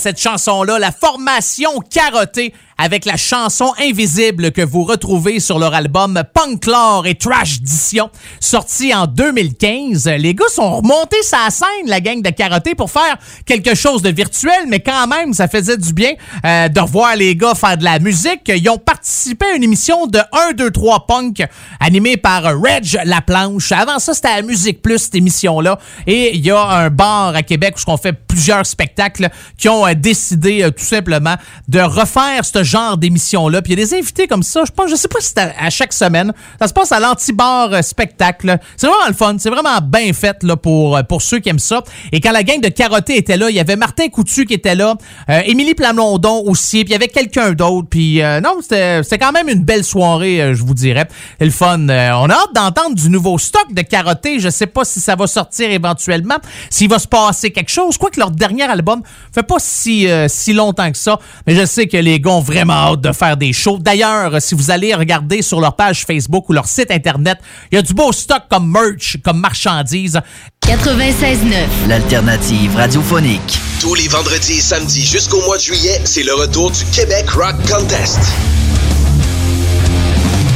Cette chanson-là. La formation carottée avec la chanson Invisible que vous retrouvez sur leur album Punklore et Trash Dition, sorti en 2015. Les gars sont remontés sa scène, la gang de Carotté, pour faire quelque chose de virtuel, mais quand même, ça faisait du bien euh, de revoir les gars faire de la musique. Ils ont participé à une émission de 1, 2, 3 Punk animée par Reg Laplanche. Avant ça, c'était à Musique Plus, cette émission-là. Et il y a un bar à Québec où on fait plusieurs spectacles qui ont euh, décidé euh, tout simplement de refaire genre d'émission-là. Puis il y a des invités comme ça. Je pense, je sais pas si c'est à, chaque semaine. Ça se passe à l'anti-bar euh, spectacle. C'est vraiment le fun. C'est vraiment bien fait là, pour, euh, pour ceux qui aiment ça. Et quand la gang de Carotté était là, il y avait Martin Coutu qui était là, euh, Émilie Plamondon aussi, puis il y avait quelqu'un d'autre. Puis non, c'était quand même une belle soirée, je vous dirais. C'est le fun. On a hâte d'entendre du nouveau stock de Carotté. Je sais pas si ça va sortir éventuellement, s'il va se passer quelque chose. Quoique leur dernier album fait pas si, si longtemps que ça, mais je sais que les gars ont vraiment hâte de faire des shows. D'ailleurs, si vous allez regarder sur leur page Facebook ou leur site internet, il y a du beau stock comme merch, comme marchandises. 96.9. L'alternative radiophonique. Tous les vendredis et samedis jusqu'au mois de juillet, c'est le retour du Québec Rock Contest.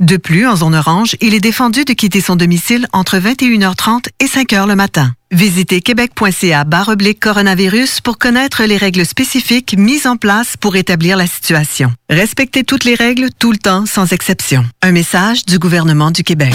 De plus, en zone orange, il est défendu de quitter son domicile entre 21h30 et 5h le matin. Visitez québec.ca oblique coronavirus pour connaître les règles spécifiques mises en place pour établir la situation. Respectez toutes les règles tout le temps sans exception. Un message du gouvernement du Québec.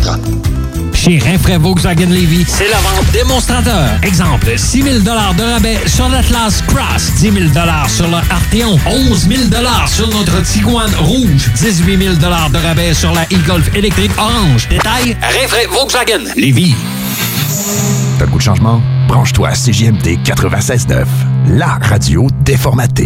Chez Rinfraie Volkswagen Levy, c'est la vente démonstrateur. Exemple, 6 000 de rabais sur l'Atlas Cross, 10 000 sur le Arteon, 11 000 sur notre Tiguan Rouge, 18 000 de rabais sur la e-Golf électrique orange. Détail, Rinfraie Volkswagen Levy. T'as le goût de changement? Branche-toi à CJMD 96.9, la radio déformatée.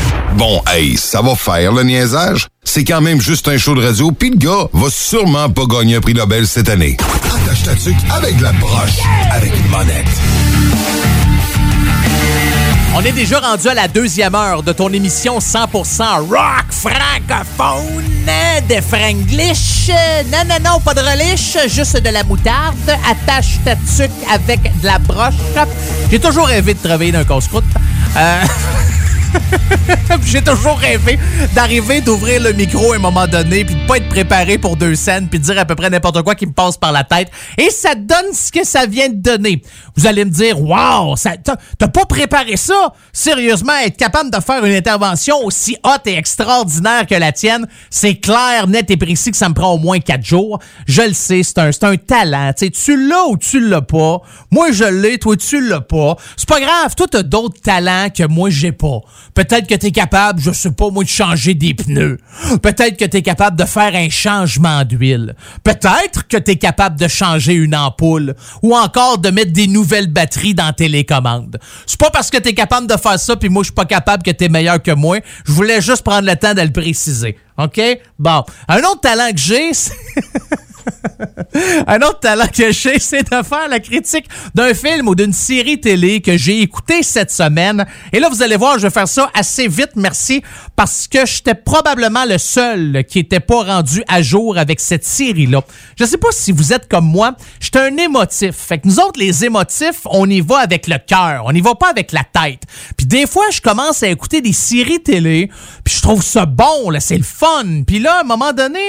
Bon, hey, ça va faire le niaisage. C'est quand même juste un show de radio, puis le gars va sûrement pas gagner un prix Nobel cette année. Attache ta tuque avec la broche, avec une monette. On est déjà rendu à la deuxième heure de ton émission 100% rock francophone de franglish. Non, non, non, pas de relish, juste de la moutarde. Attache ta tuque avec de la broche. J'ai toujours rêvé de travailler dans un casse-croûte. Euh... J'ai toujours rêvé d'arriver, d'ouvrir le micro à un moment donné, puis de pas être préparé pour deux scènes, puis de dire à peu près n'importe quoi qui me passe par la tête. Et ça donne ce que ça vient de donner. Vous allez me dire, wow, t'as pas préparé ça? Sérieusement, être capable de faire une intervention aussi haute et extraordinaire que la tienne, c'est clair, net et précis que ça me prend au moins quatre jours. Je le sais, c'est un, c'est un talent. Tu sais, tu l'as ou tu l'as pas? Moi, je l'ai, toi, tu l'as pas. C'est pas grave, toi, t'as d'autres talents que moi, j'ai pas. Peut-être que tu es capable, je sais pas moi, de changer des pneus. Peut-être que tu es capable de faire un changement d'huile. Peut-être que tu es capable de changer une ampoule ou encore de mettre des nouvelles batteries dans télécommande. C'est pas parce que tu es capable de faire ça puis moi je suis pas capable que tu meilleur que moi. Je voulais juste prendre le temps de le préciser. OK? Bon, un autre talent que j'ai, c'est Un autre talent que j'ai, c'est de faire la critique d'un film ou d'une série télé que j'ai écouté cette semaine. Et là, vous allez voir, je vais faire ça assez vite, merci, parce que j'étais probablement le seul qui était pas rendu à jour avec cette série-là. Je sais pas si vous êtes comme moi, j'étais un émotif. Fait que nous autres, les émotifs, on y va avec le cœur, on y va pas avec la tête. Puis des fois, je commence à écouter des séries télé, puis je trouve ça bon, c'est le fun. Puis là, à un moment donné,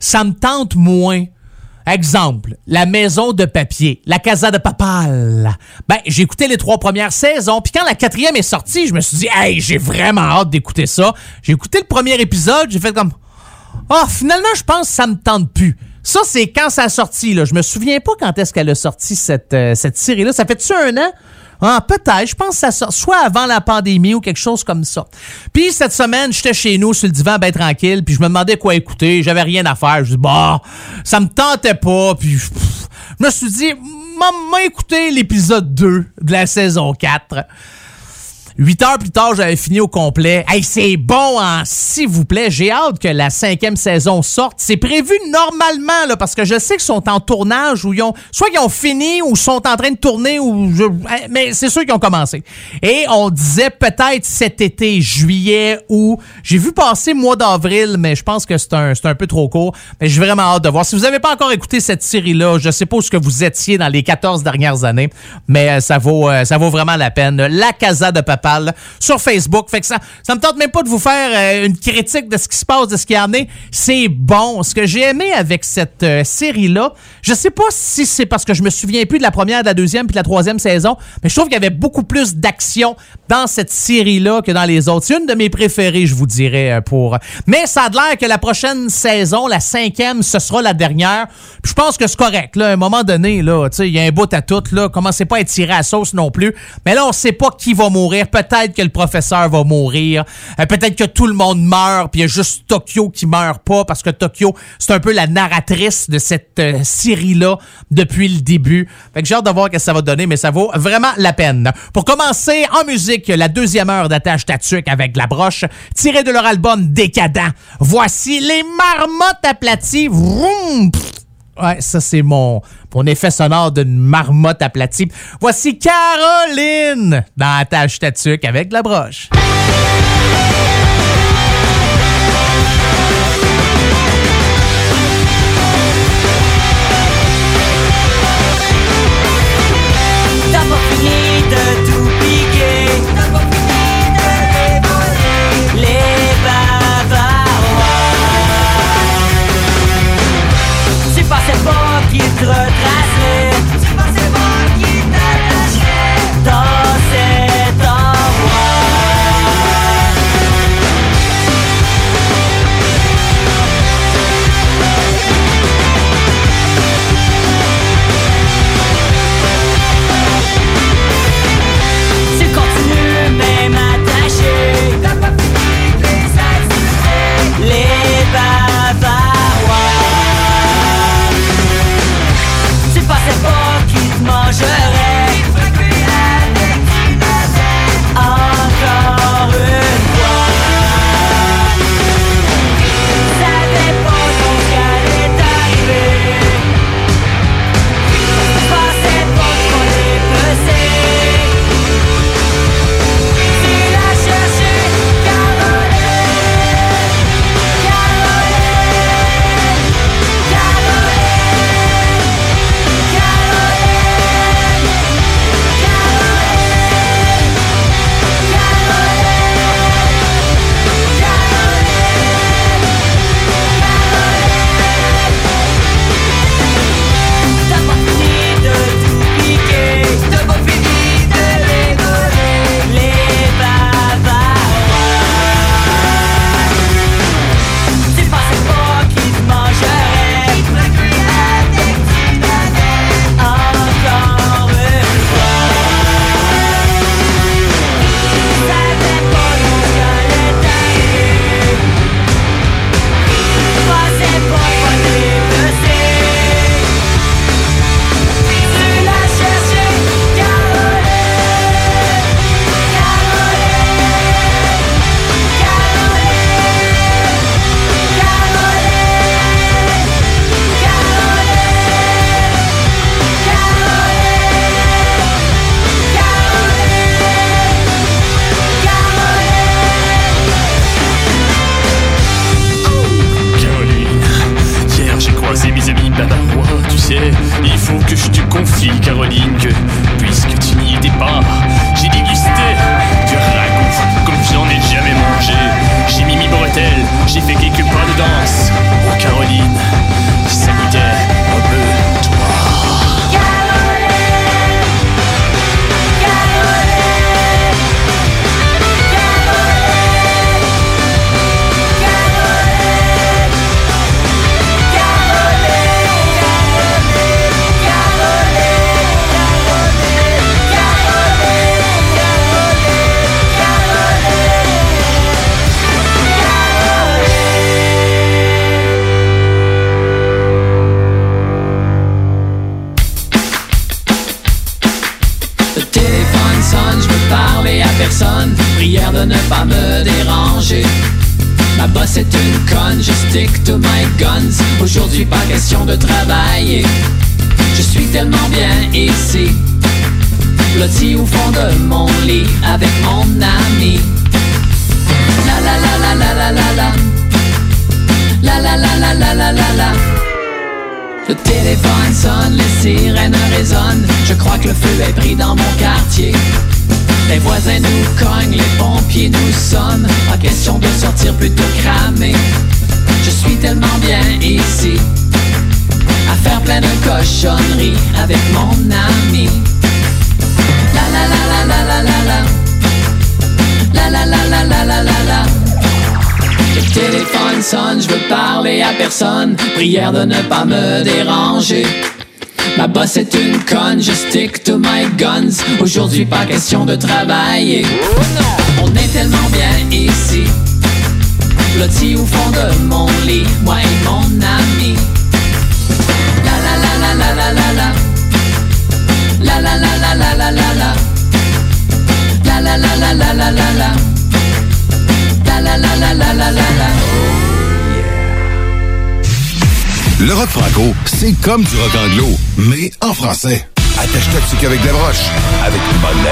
ça me tente moins. Exemple, la maison de papier, la casa de papal. Ben, j'ai écouté les trois premières saisons, puis quand la quatrième est sortie, je me suis dit, hey, j'ai vraiment hâte d'écouter ça. J'ai écouté le premier épisode, j'ai fait comme, oh, finalement, je pense que ça me tente plus. Ça, c'est quand ça a sorti, là. Je me souviens pas quand est-ce qu'elle a sorti cette, euh, cette série-là. Ça fait-tu un an? Ah, peut-être. Je pense que ça soit avant la pandémie ou quelque chose comme ça. Puis cette semaine, j'étais chez nous sur le divan, ben tranquille, puis je me demandais quoi écouter. J'avais rien à faire. Je dis, bah, ça me tentait pas. Puis je me suis dit, m'a écouté l'épisode 2 de la saison 4. Huit heures plus tard, j'avais fini au complet. Hey, c'est bon, hein? S'il vous plaît, j'ai hâte que la cinquième saison sorte. C'est prévu normalement, là, parce que je sais qu'ils sont en tournage ou ils ont, soit ils ont fini ou sont en train de tourner ou mais c'est sûr qu'ils ont commencé. Et on disait peut-être cet été, juillet ou j'ai vu passer mois d'avril, mais je pense que c'est un, c'est un peu trop court. Mais j'ai vraiment hâte de voir. Si vous n'avez pas encore écouté cette série-là, je sais pas où que vous étiez dans les 14 dernières années, mais euh, ça vaut, euh, ça vaut vraiment la peine. La Casa de Sur Facebook. Fait que ça, ça me tente même pas de vous faire euh, une critique de ce qui se passe, de ce qui en est. C'est bon. Ce que j'ai aimé avec cette euh, série-là, je sais pas si c'est parce que je me souviens plus de la première, de la deuxième puis de la troisième saison, mais je trouve qu'il y avait beaucoup plus d'action dans cette série-là que dans les autres. C'est une de mes préférées, je vous dirais, euh, pour. Mais ça a l'air que la prochaine saison, la cinquième, ce sera la dernière. Puis je pense que c'est correct. Là, à un moment donné, là, il y a un bout à tout. Là, commencez pas à être tiré à sauce non plus. Mais là, on sait pas qui va mourir. Peut-être que le professeur va mourir. Euh, Peut-être que tout le monde meurt. Puis il y a juste Tokyo qui meurt pas parce que Tokyo, c'est un peu la narratrice de cette euh, série-là depuis le début. Fait que j'ai hâte de voir ce que ça va donner, mais ça vaut vraiment la peine. Pour commencer, en musique, la deuxième heure d'attache tatuc avec la broche, tirée de leur album Décadent. Voici les marmottes aplaties. Vroom! Ouais, ça c'est mon, mon effet sonore d'une marmotte aplatie. Voici Caroline dans Attache Tatuc avec la broche. Cette voix qui te avec mon ami. La la la la la la la la. La la la la la la la la. Le téléphone sonne, les sirènes résonnent. Je crois que le feu est pris dans mon quartier. Les voisins nous cognent, les pompiers nous sommes. Pas question de sortir plutôt cramé. Je suis tellement bien ici. À faire plein de cochonneries avec mon ami. Le téléphone sonne, je veux parler à personne. Prière de ne pas me déranger. Ma boss est une conne, je stick to my guns. Aujourd'hui, pas question de travailler. On est tellement bien ici. Blotti au fond de mon lit, moi et mon ami. La la la la la la la la. La la la la la la la la. Le rock franco, c'est comme du rock anglo, mais en français. Attache-toi dessus qu'avec des broches, avec une bonne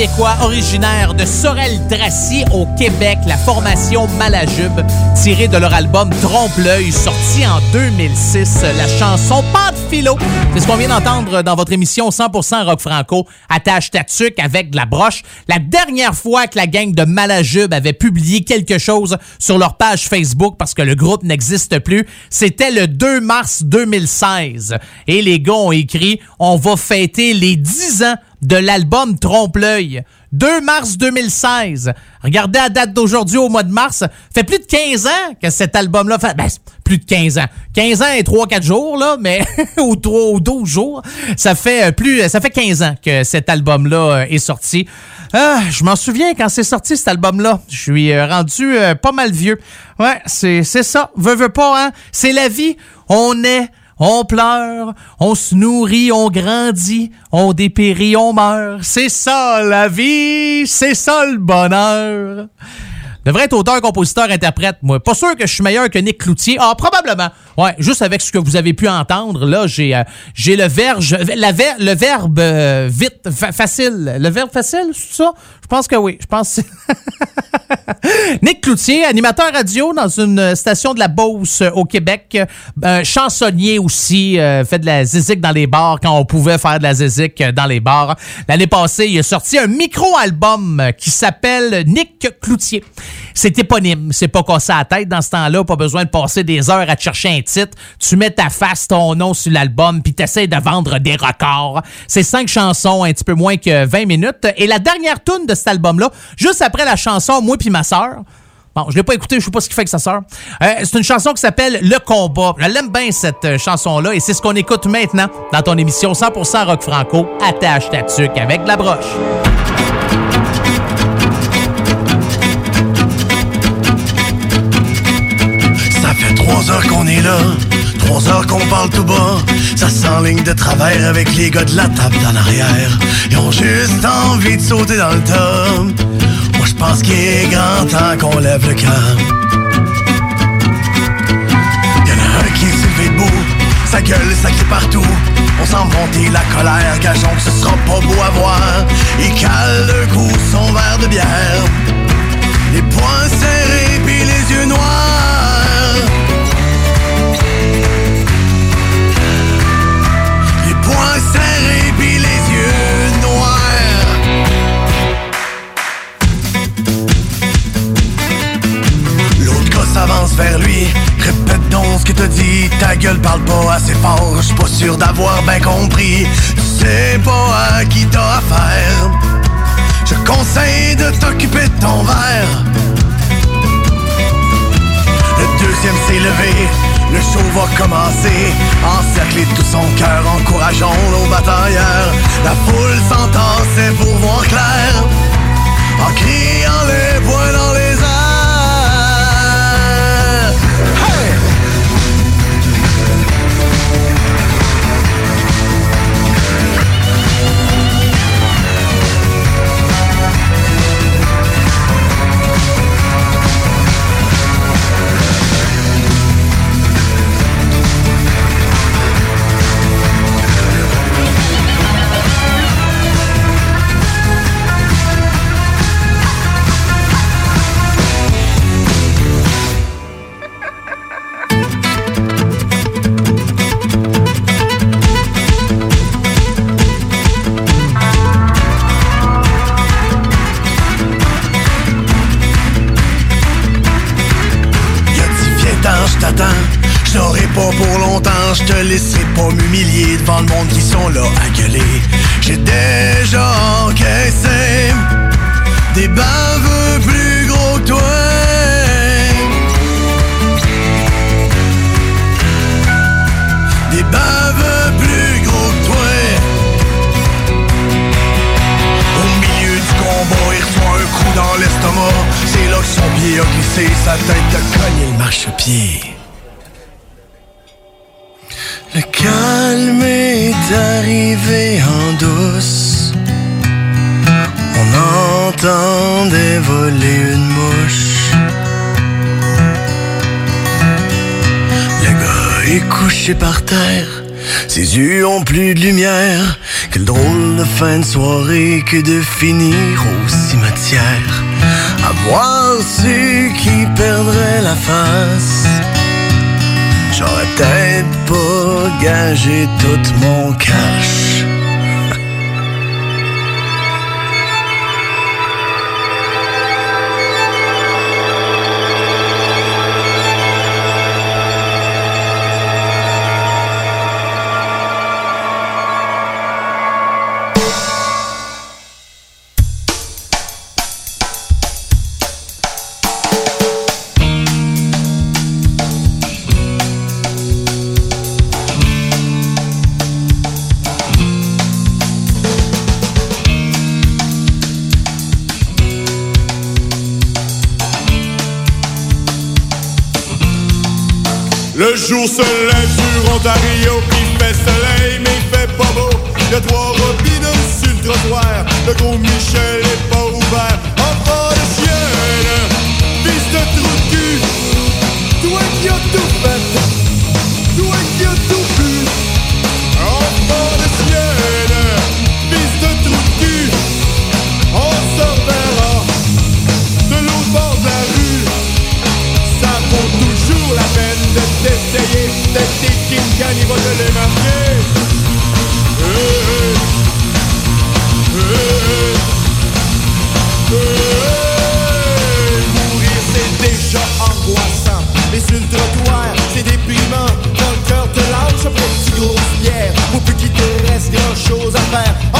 québécois originaire de Sorel-Tracy au Québec, la formation Malajube, tirée de leur album Trompe-l'œil, sorti en 2006. La chanson Pas de. C'est ce qu'on vient d'entendre dans votre émission 100% rock franco, attache ta avec de la broche. La dernière fois que la gang de Malajube avait publié quelque chose sur leur page Facebook, parce que le groupe n'existe plus, c'était le 2 mars 2016. Et les gars ont écrit, on va fêter les 10 ans de l'album Trompe-l'œil. 2 mars 2016. Regardez la date d'aujourd'hui au mois de mars. Fait plus de 15 ans que cet album-là fait. Ben, plus de 15 ans. 15 ans et 3-4 jours, là, mais ou 3 ou 12 jours. Ça fait euh, plus. Ça fait 15 ans que cet album-là euh, est sorti. Ah, je m'en souviens quand c'est sorti cet album-là. Je suis euh, rendu pas mal vieux. Ouais, c'est c'est ça. Veux, veux pas, hein? C'est la vie. On est on pleure, on se nourrit, on grandit, on dépérit, on meurt. C'est ça la vie, c'est ça le bonheur. Devrait être auteur, compositeur, interprète, moi. Pas sûr que je suis meilleur que Nick Cloutier. Ah, probablement. Ouais, juste avec ce que vous avez pu entendre, là, j'ai euh, j'ai le verge, la ver- le verbe euh, vite, fa- facile. Le verbe facile, c'est ça? Je pense que oui. Je pense Nick Cloutier, animateur radio dans une station de la Beauce euh, au Québec. Euh, chansonnier aussi, euh, fait de la zizik dans les bars quand on pouvait faire de la zizik dans les bars. L'année passée, il a sorti un micro-album qui s'appelle Nick Cloutier. C'est éponyme, c'est pas cassé à la tête dans ce temps-là, pas besoin de passer des heures à chercher un titre. Tu mets ta face, ton nom sur l'album, puis t'essaies de vendre des records. C'est cinq chansons, un petit peu moins que 20 minutes. Et la dernière tune de cet album-là, juste après la chanson Moi puis ma sœur, Bon, je l'ai pas écouté, je sais pas ce qu'il fait avec sa sœur. Euh, c'est une chanson qui s'appelle Le combat. Je l'aime bien cette euh, chanson-là et c'est ce qu'on écoute maintenant dans ton émission 100% rock franco. Attache ta tuque avec la broche. Trois heures qu'on parle tout bas. Ça s'enligne de travers avec les gars de la table d'en arrière. Ils ont juste envie de sauter dans le top. Moi je pense qu'il est grand temps qu'on lève le camp. Y'en a un qui est soulevé debout, sa gueule sacrée partout. On sent monter la colère, gageons que ce sera pas beau à voir. Il cale d'un coup son verre de bière. Les poings serrés puis les yeux noirs s'avance vers lui. Répète donc ce que t'as dit. Ta gueule parle pas assez fort. Je suis pas sûr d'avoir bien compris. Tu sais pas à qui t'as affaire. Je conseille de t'occuper de ton verre. Le deuxième s'est levé. Le show va commencer, encerclé de tout son cœur, encourageons nos batailleurs. La foule s'entassait pour voir clair, en criant les poings dans les couché par terre, Ses yeux ont plus de lumière. Quelle drôle de fin de soirée que de finir au cimetière. Avoir su qui perdrait la face. J'aurais peut-être pas gagé tout mon cash. Le jour se lève sur Ontario, il fait soleil mais il fait pas beau. Y a trois robinets sur le trottoir, le gros Michel est pas ouvert. Enfant de chienne, fils de trou de cul, toi qui as tout fait, chose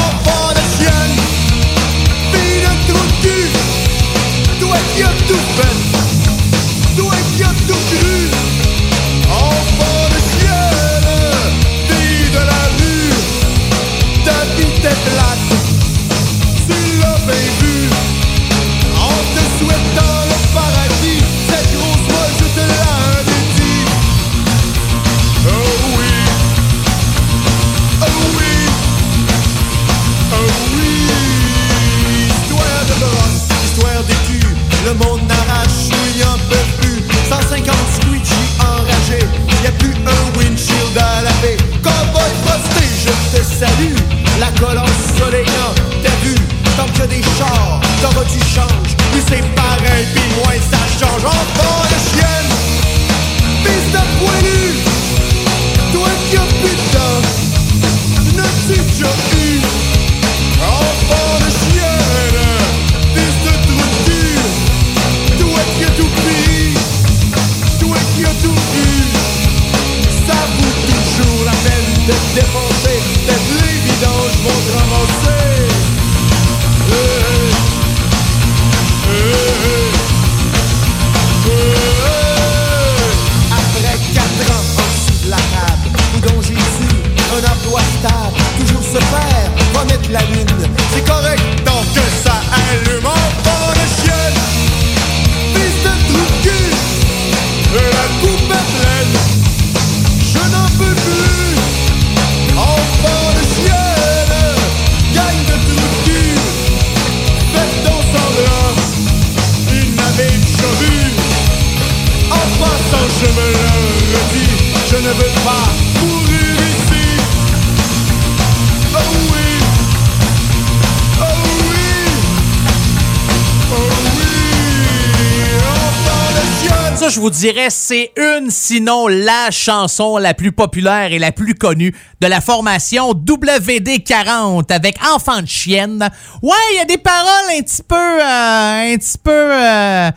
C'est une, sinon la chanson la plus populaire et la plus connue de la formation WD40 avec Enfant de chienne. Ouais, il y a des paroles un petit peu, euh, un petit peu, euh,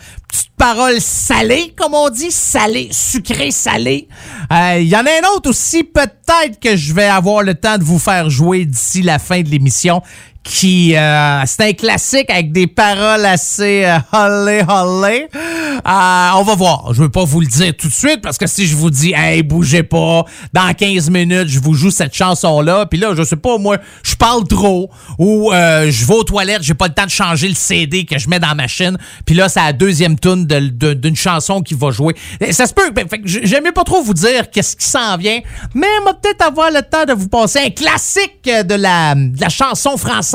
paroles salées, comme on dit, salées, sucrées, salées. Euh, Il y en a un autre aussi, peut-être que je vais avoir le temps de vous faire jouer d'ici la fin de l'émission qui euh, c'est un classique avec des paroles assez euh, holé holé. Euh, on va voir. Je veux pas vous le dire tout de suite parce que si je vous dis hey bougez pas, dans 15 minutes je vous joue cette chanson là, puis là je sais pas moi, je parle trop ou euh, je vais aux toilettes, j'ai pas le temps de changer le CD que je mets dans la machine, puis là c'est la deuxième tune d'une chanson qui va jouer. Ça se peut. ben, mieux pas trop vous dire qu'est-ce qui s'en vient, mais va peut-être avoir le temps de vous passer un classique de la, de la chanson française.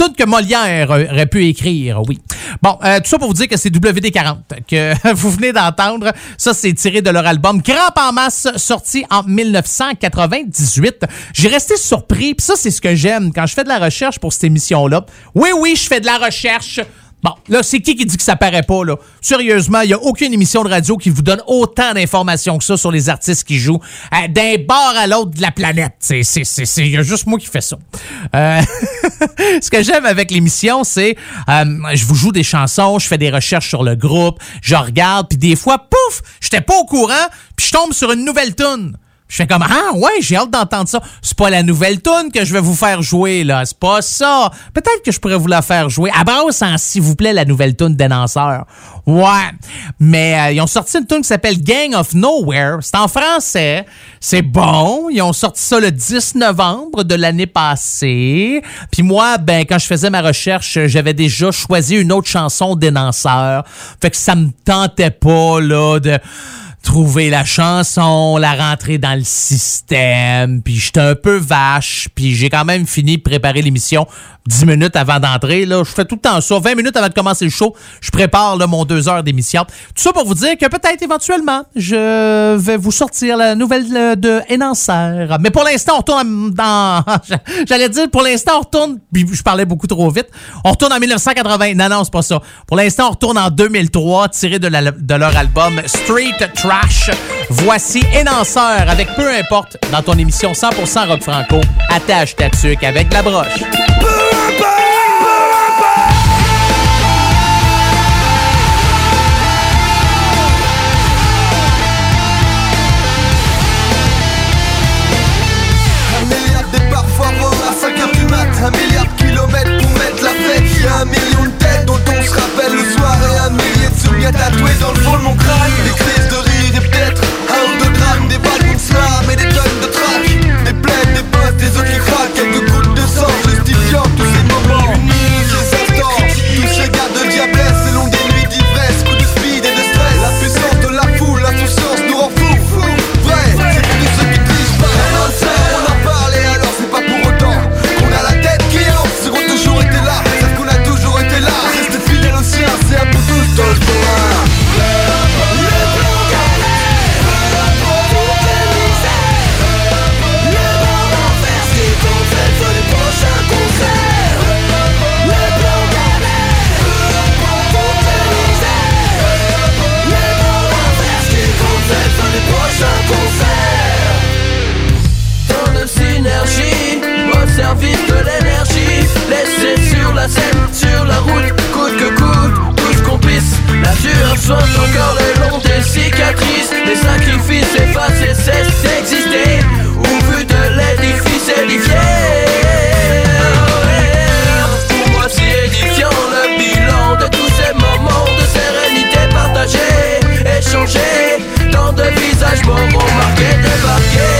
Tout que Molière aurait pu écrire, oui. Bon, euh, tout ça pour vous dire que c'est WD-40 que vous venez d'entendre. Ça, c'est tiré de leur album Cramp en masse, sorti en 1998. J'ai resté surpris, puis ça, c'est ce que j'aime quand je fais de la recherche pour cette émission-là. Oui, oui, je fais de la recherche. Bon, là, c'est qui qui dit que ça paraît pas, là? Sérieusement, il n'y a aucune émission de radio qui vous donne autant d'informations que ça sur les artistes qui jouent euh, d'un bord à l'autre de la planète. C'est, c'est, c'est, il y a juste moi qui fais ça. Euh, ce que j'aime avec l'émission, c'est, euh, je vous joue des chansons, je fais des recherches sur le groupe, je regarde, puis des fois, pouf, j'étais pas au courant, puis je tombe sur une nouvelle tune. Je fais comme ah ouais, j'ai hâte d'entendre ça. C'est pas la nouvelle tune que je vais vous faire jouer là, c'est pas ça. Peut-être que je pourrais vous la faire jouer. À en s'il vous plaît la nouvelle tune d'Énanceur. Ouais. Mais euh, ils ont sorti une tune qui s'appelle Gang of Nowhere. C'est en français. C'est bon. Ils ont sorti ça le 10 novembre de l'année passée. Puis moi, ben quand je faisais ma recherche, j'avais déjà choisi une autre chanson d'Énanceur. Fait que ça me tentait pas là de trouver la chanson, la rentrer dans le système, puis j'étais un peu vache, puis j'ai quand même fini de préparer l'émission 10 minutes avant d'entrer. Là, je fais tout le temps ça. 20 minutes avant de commencer le show, je prépare là, mon 2 heures d'émission. Tout ça pour vous dire que peut-être éventuellement, je vais vous sortir la nouvelle euh, de Enancer. Mais pour l'instant, on retourne dans... J'allais dire, pour l'instant, on retourne... puis Je parlais beaucoup trop vite. On retourne en 1980. Non, non, c'est pas ça. Pour l'instant, on retourne en 2003, tiré de, de leur album Street Voici Enancer avec peu importe dans ton émission 100% rock franco. Attache ta tuque avec la broche. Un milliard de départs foireux à 5h du mat. Un milliard de kilomètres pour mettre la fête. Y'a un million de têtes dont on se rappelle le soir. Et un millier de souvenirs tatoués dans le fond de mon crâne Des balles que coûte, complices La sueur soigne encore le long des cicatrices. Les sacrifices effacent et cessent d'exister. Au vu de l'édifice édifié Pour moi si édifiant le bilan de tous ces moments de sérénité partagée Échangés Tant de visages moraux marqués, débarqués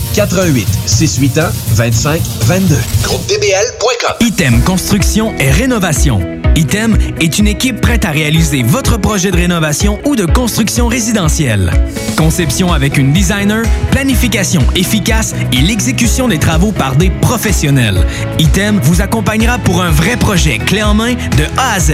88 681 25 22. Groupe DBL.com. Item Construction et Rénovation. Item est une équipe prête à réaliser votre projet de rénovation ou de construction résidentielle. Conception avec une designer, planification efficace et l'exécution des travaux par des professionnels. Item vous accompagnera pour un vrai projet clé en main de A à Z.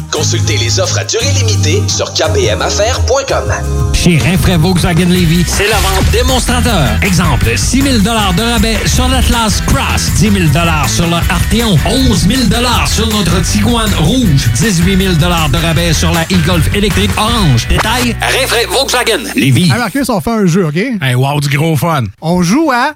Consultez les offres à durée limitée sur kpmaffaires.com. Chez Rinfraie Volkswagen Levy, c'est la vente démonstrateur. Exemple, 6 000 de rabais sur l'Atlas Cross, 10 000 sur le Arteon, 11 000 sur notre Tiguan Rouge, 18 000 de rabais sur la e-Golf électrique orange. Détail, Rinfraie Volkswagen Levy. Hey Marcus, on fait un jeu, OK? Hey, wow, du gros fun. On joue à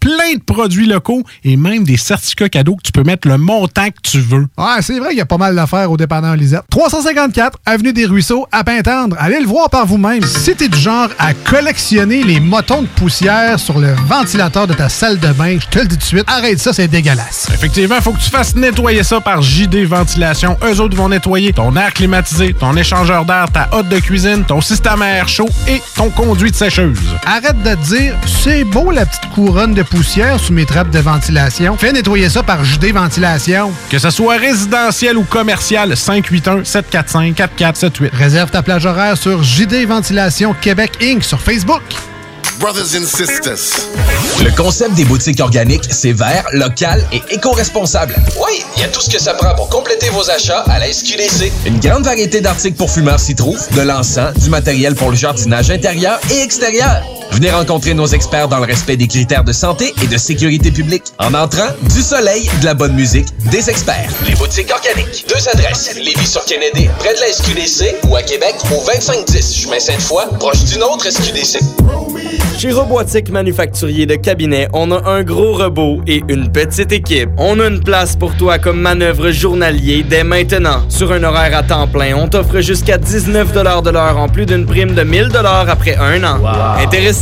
plein de produits locaux et même des certificats cadeaux que tu peux mettre le montant que tu veux. Ouais, c'est vrai qu'il y a pas mal d'affaires au dépanneur Lisette. 354 Avenue des Ruisseaux, à Pintendre. Allez le voir par vous-même. Si t'es du genre à collectionner les motons de poussière sur le ventilateur de ta salle de bain, je te le dis tout de suite, arrête ça, c'est dégueulasse. Effectivement, il faut que tu fasses nettoyer ça par JD Ventilation. Eux autres vont nettoyer ton air climatisé, ton échangeur d'air, ta hotte de cuisine, ton système à air chaud et ton conduit de sécheuse. Arrête de te dire, c'est beau la petite couronne de poussière sous mes trappes de ventilation. Fais nettoyer ça par JD Ventilation. Que ce soit résidentiel ou commercial, 581-745-4478. Réserve ta plage horaire sur JD Ventilation Québec Inc. sur Facebook. Brothers and sisters. Le concept des boutiques organiques, c'est vert, local et éco-responsable. Oui, il y a tout ce que ça prend pour compléter vos achats à la SQDC. Une grande variété d'articles pour fumeurs s'y trouve, de l'encens, du matériel pour le jardinage intérieur et extérieur. Venez rencontrer nos experts dans le respect des critères de santé et de sécurité publique. En entrant, du soleil, de la bonne musique, des experts. Les boutiques organiques. Deux adresses. Lévis sur Kennedy, près de la SQDC, ou à Québec, au 2510 chemin Sainte-Foy, proche d'une autre SQDC. Chez Robotique Manufacturier de Cabinet, on a un gros robot et une petite équipe. On a une place pour toi comme manœuvre journalier dès maintenant. Sur un horaire à temps plein, on t'offre jusqu'à 19 de l'heure en plus d'une prime de 1000 après un an.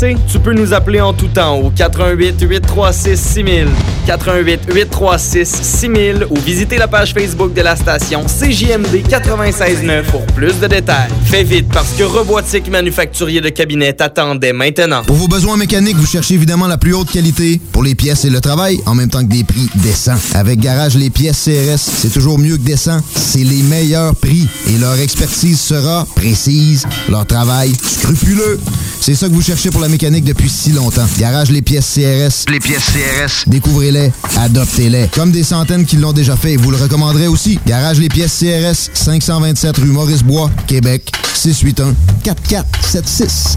Tu peux nous appeler en tout temps au 88 836 6000, 88 836 6000 ou visiter la page Facebook de la station CJMD 969 pour plus de détails. Fais vite parce que Robotique Manufacturier de Cabinet t'attendait maintenant. Pour vos besoins mécaniques, vous cherchez évidemment la plus haute qualité pour les pièces et le travail, en même temps que des prix décents. Avec Garage Les Pièces CRS, c'est toujours mieux que décent. C'est les meilleurs prix et leur expertise sera précise, leur travail scrupuleux. C'est ça que vous cherchez pour la mécanique depuis si longtemps. Garage Les Pièces CRS. Les pièces CRS. Découvrez-les, adoptez-les. Comme des centaines qui l'ont déjà fait, vous le recommanderez aussi. Garage Les Pièces CRS, 527 rue Maurice-Bois, Québec, 681 4476.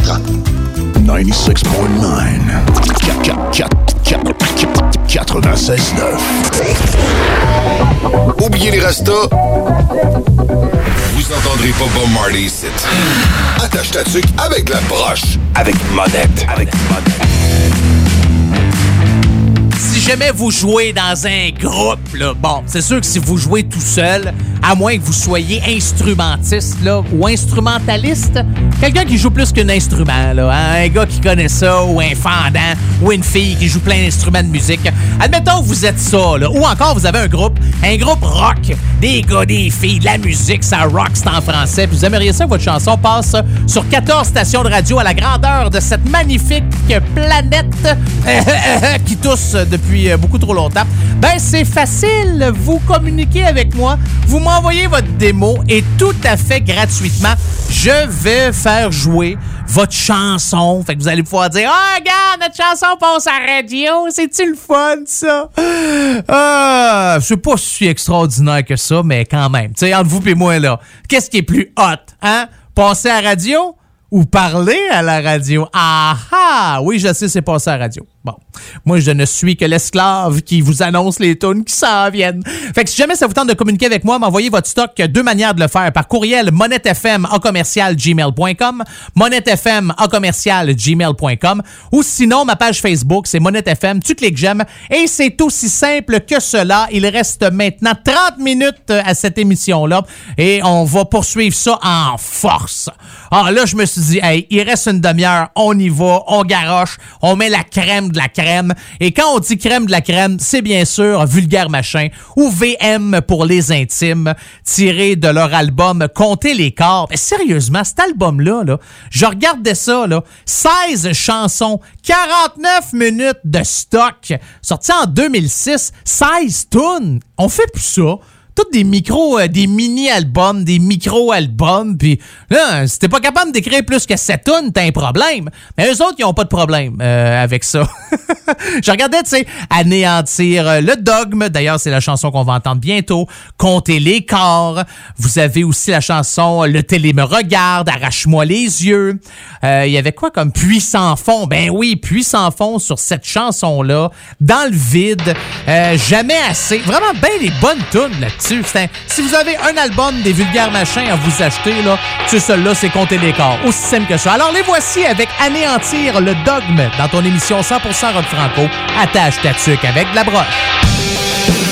96.9. Oubliez les restos. Vous entendrez pas Bob Marley ici. Attache ta tuque avec la broche. Avec monette. Avec Si jamais vous jouez dans un groupe, là, bon, c'est sûr que si vous jouez tout seul, à moins que vous soyez instrumentiste là, ou instrumentaliste, quelqu'un qui joue plus qu'un instrument, là, hein, un gars qui connaît ça, ou un fendant, ou une fille qui joue plein d'instruments de musique. Admettons que vous êtes ça, là, ou encore vous avez un groupe, un groupe rock, des gars, des filles, de la musique, ça rock, c'est en français, puis vous aimeriez ça que votre chanson passe sur 14 stations de radio à la grandeur de cette magnifique planète qui tousse depuis beaucoup trop longtemps. Ben, c'est facile, vous communiquez avec moi, vous m'envoyez votre démo et tout à fait gratuitement, je vais faire jouer votre chanson. Fait que vous allez pouvoir dire Ah, regarde, notre chanson passe à radio. C'est-tu le fun, ça? Ah, c'est pas si extraordinaire que ça, mais quand même. Tu sais, entre vous et moi, là, qu'est-ce qui est plus hot? Hein? Passer à radio ou parler à la radio? Ah ah! Oui, je sais, c'est passer à la radio. Bon. Moi, je ne suis que l'esclave qui vous annonce les tunes qui s'en viennent. Fait que si jamais ça vous tente de communiquer avec moi, m'envoyez votre stock. Deux manières de le faire. Par courriel, monettefm en gmail.com, gmail.com, ou sinon, ma page Facebook, c'est monettefm. Tu cliques j'aime et c'est aussi simple que cela. Il reste maintenant 30 minutes à cette émission-là et on va poursuivre ça en force. Ah, là, je me suis dit, hey, il reste une demi-heure, on y va, on garoche, on met la crème de la crème. Et quand on dit crème de la crème, c'est bien sûr Vulgaire Machin ou VM pour les intimes, tiré de leur album Comptez les corps. Mais sérieusement, cet album-là, là, je regardais ça, là, 16 chansons, 49 minutes de stock, sorti en 2006, 16 tunes. On fait plus ça des micros, euh, des mini-albums, des micro-albums, puis là, si pas capable d'écrire plus que 7 tonnes, t'as un problème. Mais eux autres, ils ont pas de problème euh, avec ça. Je regardais, tu sais, Anéantir euh, le dogme, d'ailleurs, c'est la chanson qu'on va entendre bientôt, Compter les corps. Vous avez aussi la chanson Le télé me regarde, Arrache-moi les yeux. Il y avait quoi comme Puissant fond? Ben oui, Puissant fond sur cette chanson-là, dans le vide, jamais assez. Vraiment bien les bonnes tunes là si vous avez un album des vulgaires machins à vous acheter, là, c'est celui-là, c'est compter les corps. Aussi simple que ça. Alors les voici avec Anéantir le dogme dans ton émission 100% rock franco. Attache ta tuque avec de la broche.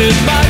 Servie comme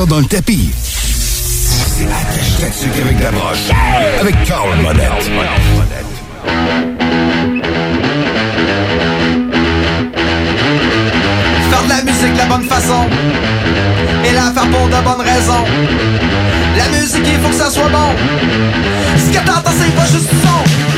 ça dans le tapis. C'est attache avec la broche. Yeah! Avec Carl Monette. Faire de la musique de la bonne façon et la faire pour de bonnes raisons. La musique, il faut que ça soit bon. Ce que t'entends, c'est pas juste son.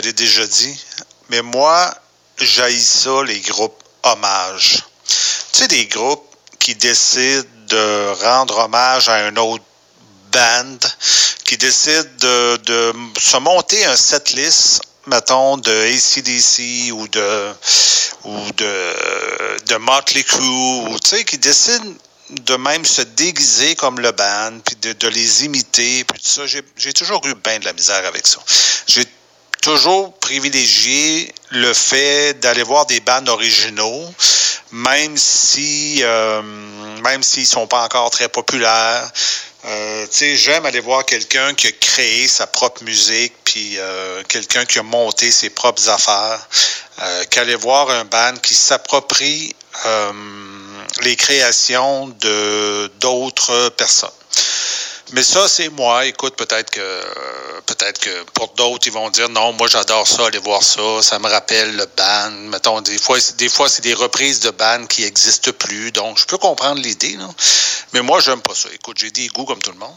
Te l'ai déjà dit, mais moi, j'haïs ça, les groupes hommages. Tu sais, des groupes qui décident de rendre hommage à un autre band, qui décident de, se monter un setlist, mettons, de ACDC ou de ou de, de Motley Crue, ou tu sais, qui décident de même se déguiser comme le band, puis de, de les imiter, puis tout ça. J'ai j'ai toujours eu bien de la misère avec ça. J'ai toujours privilégié le fait d'aller voir des bandes originaux, même si euh, même s'ils sont pas encore très populaires. Euh, j'aime aller voir quelqu'un qui a créé sa propre musique, puis euh, quelqu'un qui a monté ses propres affaires, euh, qu'aller voir un band qui s'approprie euh, les créations de d'autres personnes. Mais ça, c'est moi. Écoute, peut-être que peut-être que pour d'autres, ils vont dire non, moi j'adore ça, aller voir ça. Ça me rappelle le band. Mettons, des fois, des fois, c'est des reprises de band qui n'existent plus. Donc, je peux comprendre l'idée, là. Mais moi, j'aime pas ça. Écoute, j'ai des goûts comme tout le monde.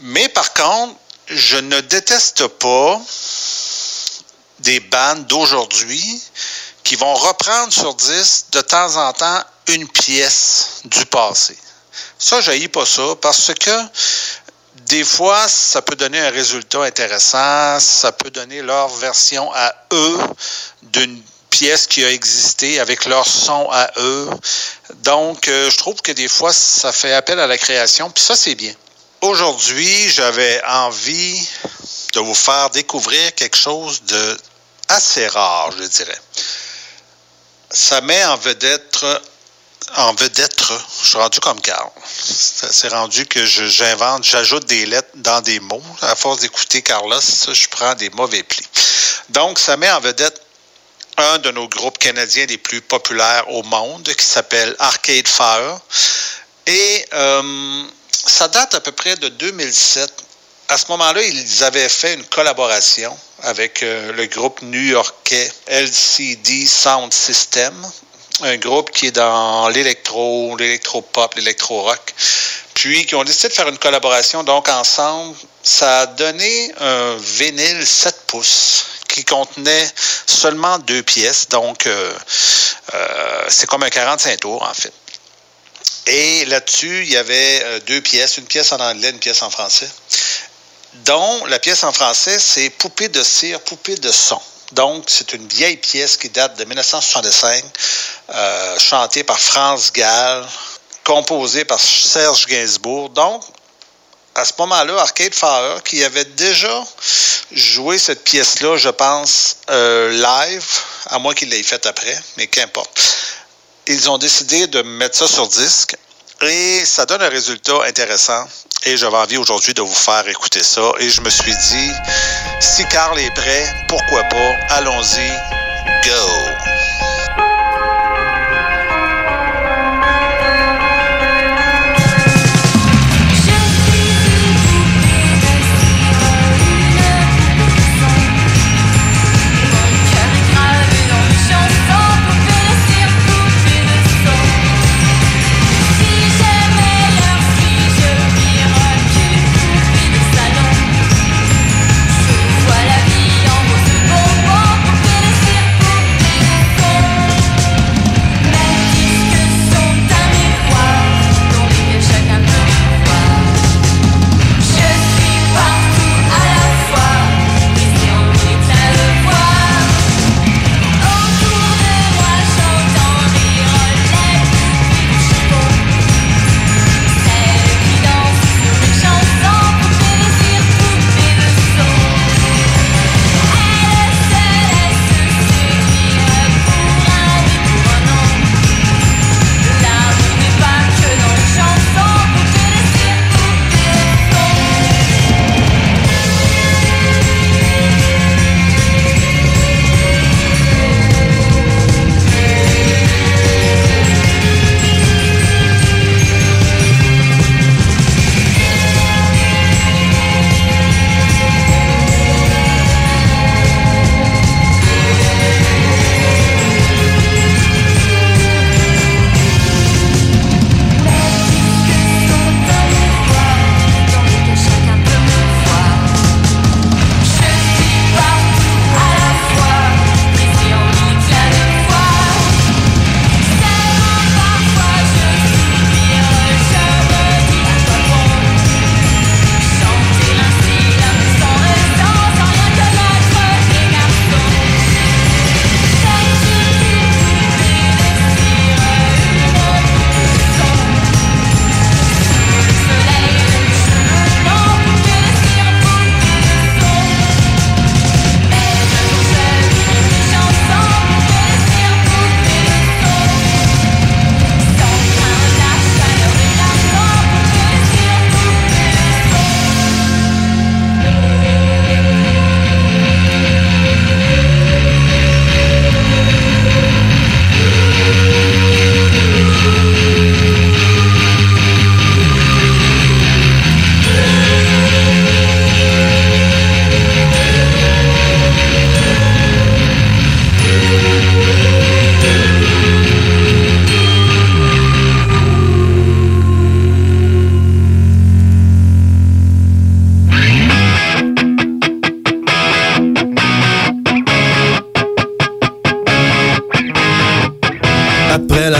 Mais par contre, je ne déteste pas des bandes d'aujourd'hui qui vont reprendre sur 10 de temps en temps une pièce du passé. Ça, je pas ça parce que des fois, ça peut donner un résultat intéressant, ça peut donner leur version à eux d'une pièce qui a existé avec leur son à eux. Donc, euh, je trouve que des fois, ça fait appel à la création, puis ça, c'est bien. Aujourd'hui, j'avais envie de vous faire découvrir quelque chose de assez rare, je dirais. Ça met en vedette en vedette, je suis rendu comme Carl. C'est rendu que j'invente, j'ajoute des lettres dans des mots. À force d'écouter Carlos, je prends des mauvais plis. Donc, ça met en vedette un de nos groupes canadiens les plus populaires au monde qui s'appelle Arcade Fire. Et euh, ça date à peu près de 2007. À ce moment-là, ils avaient fait une collaboration avec euh, le groupe new-yorkais LCD Sound System, un groupe qui est dans l'électro, l'électro-pop, l'électro-rock, puis qui ont décidé de faire une collaboration. Donc, ensemble, ça a donné un vinyle 7 pouces qui contenait seulement deux pièces. Donc, euh, euh, c'est comme un 45 tours, en fait. Et là-dessus, il y avait euh, deux pièces, une pièce en anglais, une pièce en français, dont la pièce en français, c'est Poupée de cire, poupée de son. Donc, c'est une vieille pièce qui date de 1965, euh, chantée par France Gall, composée par Serge Gainsbourg. Donc, à ce moment-là, Arcade Fire, qui avait déjà joué cette pièce-là, je pense, euh, live, à moins qu'il l'ait faite après, mais qu'importe. Ils ont décidé de mettre ça sur disque et ça donne un résultat intéressant. Et j'avais envie aujourd'hui de vous faire écouter ça. Et je me suis dit, si Carl est prêt, pourquoi pas? Allons-y. Go!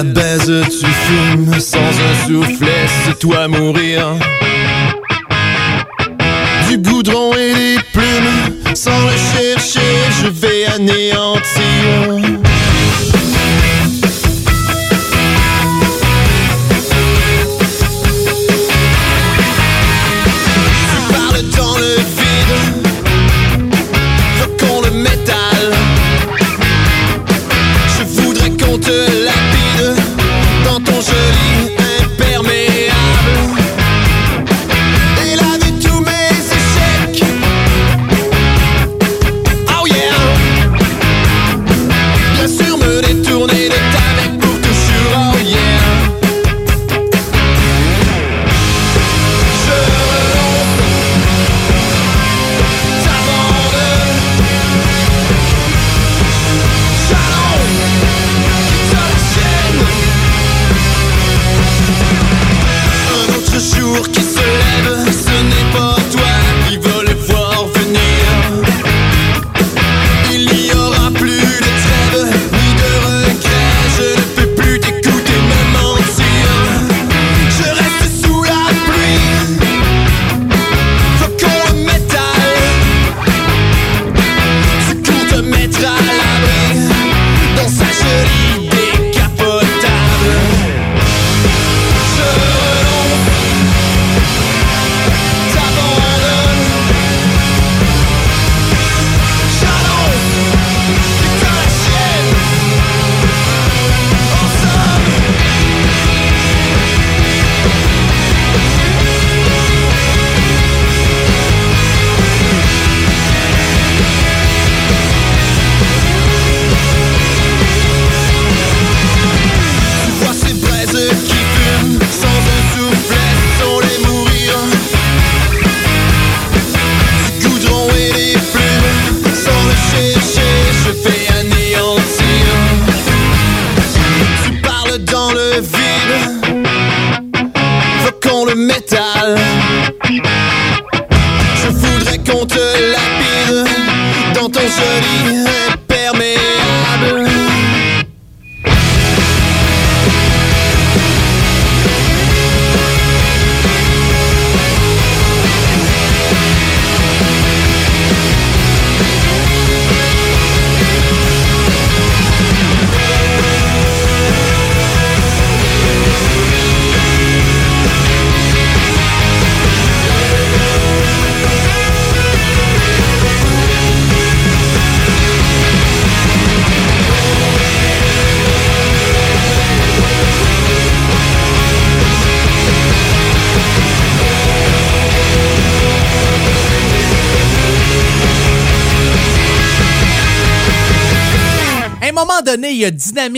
Après la baise, tu fumes sans un soufflet, c'est toi mourir. Du goudron et des plumes, sans le chercher, je vais anéantir.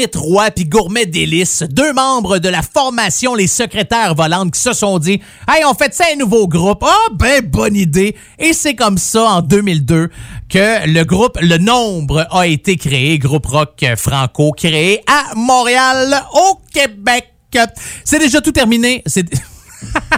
Dynamite Roy puis Gourmet Délice, deux membres de la formation Les Secrétaires Volantes qui se sont dit « Hey, on fait ça un nouveau groupe. Ah, ben, bonne idée. » Et c'est comme ça, en 2002, que le groupe Le Nombre a été créé, groupe rock franco créé à Montréal, au Québec. C'est déjà tout terminé. C'est...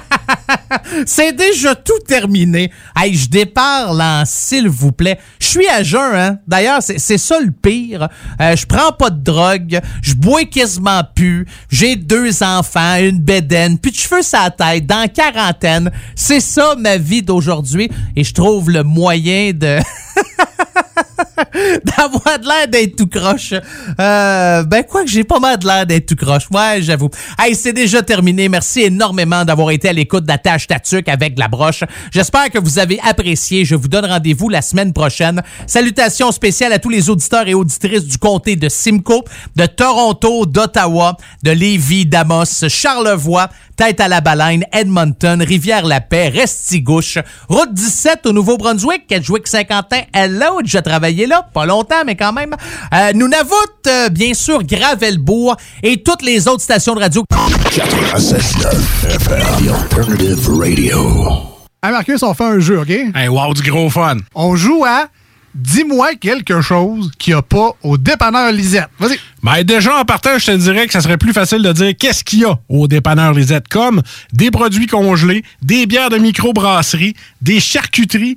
C'est déjà tout terminé. Hey, je déparle en s'il vous plaît. Je suis à jeun, hein. D'ailleurs, c'est ça le pire. Euh, je prends pas de drogue. Je bois quasiment plus. J'ai deux enfants, une bédaine, puis de cheveux la tête, dans quarantaine. C'est ça ma vie d'aujourd'hui. Et je trouve le moyen de... d'avoir de l'air d'être tout croche. Euh, ben quoi que j'ai pas mal de l'air d'être tout croche. Ouais, j'avoue. Hey, c'est déjà terminé. Merci énormément d'avoir été à l'écoute d'Attache Tatuc avec la broche. J'espère que vous avez apprécié. Je vous donne rendez-vous la semaine prochaine. Salutations spéciales à tous les auditeurs et auditrices du comté de Simcoe, de Toronto, d'Ottawa, de Lévis, d'Amos, Charlevoix, Tête à la Baleine, Edmonton, Rivière-la-Paix, Restigouche, Route 17 au Nouveau-Brunswick, Kedgewick-Saint-Quentin. Hello, j'ai travaillé là, pas longtemps, mais quand même. Euh, Nunavut, euh, bien sûr, Gravelbourg et toutes les autres stations de radio. 96.9 FM, The Alternative Radio. Hey Marcus, on fait un jeu, OK? Hey, wow, du gros fun. On joue à Dis-moi quelque chose qu'il n'y a pas au dépanneur Lisette. Vas-y. Ben déjà, en partant, je te dirais que ça serait plus facile de dire qu'est-ce qu'il y a au dépanneur Lisette, comme des produits congelés, des bières de microbrasserie, des charcuteries,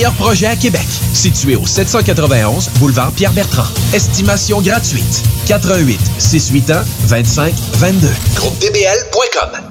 projets à Québec. Situé au 791 boulevard Pierre-Bertrand. Estimation gratuite. 88 681 25 22. GroupeDBL.com.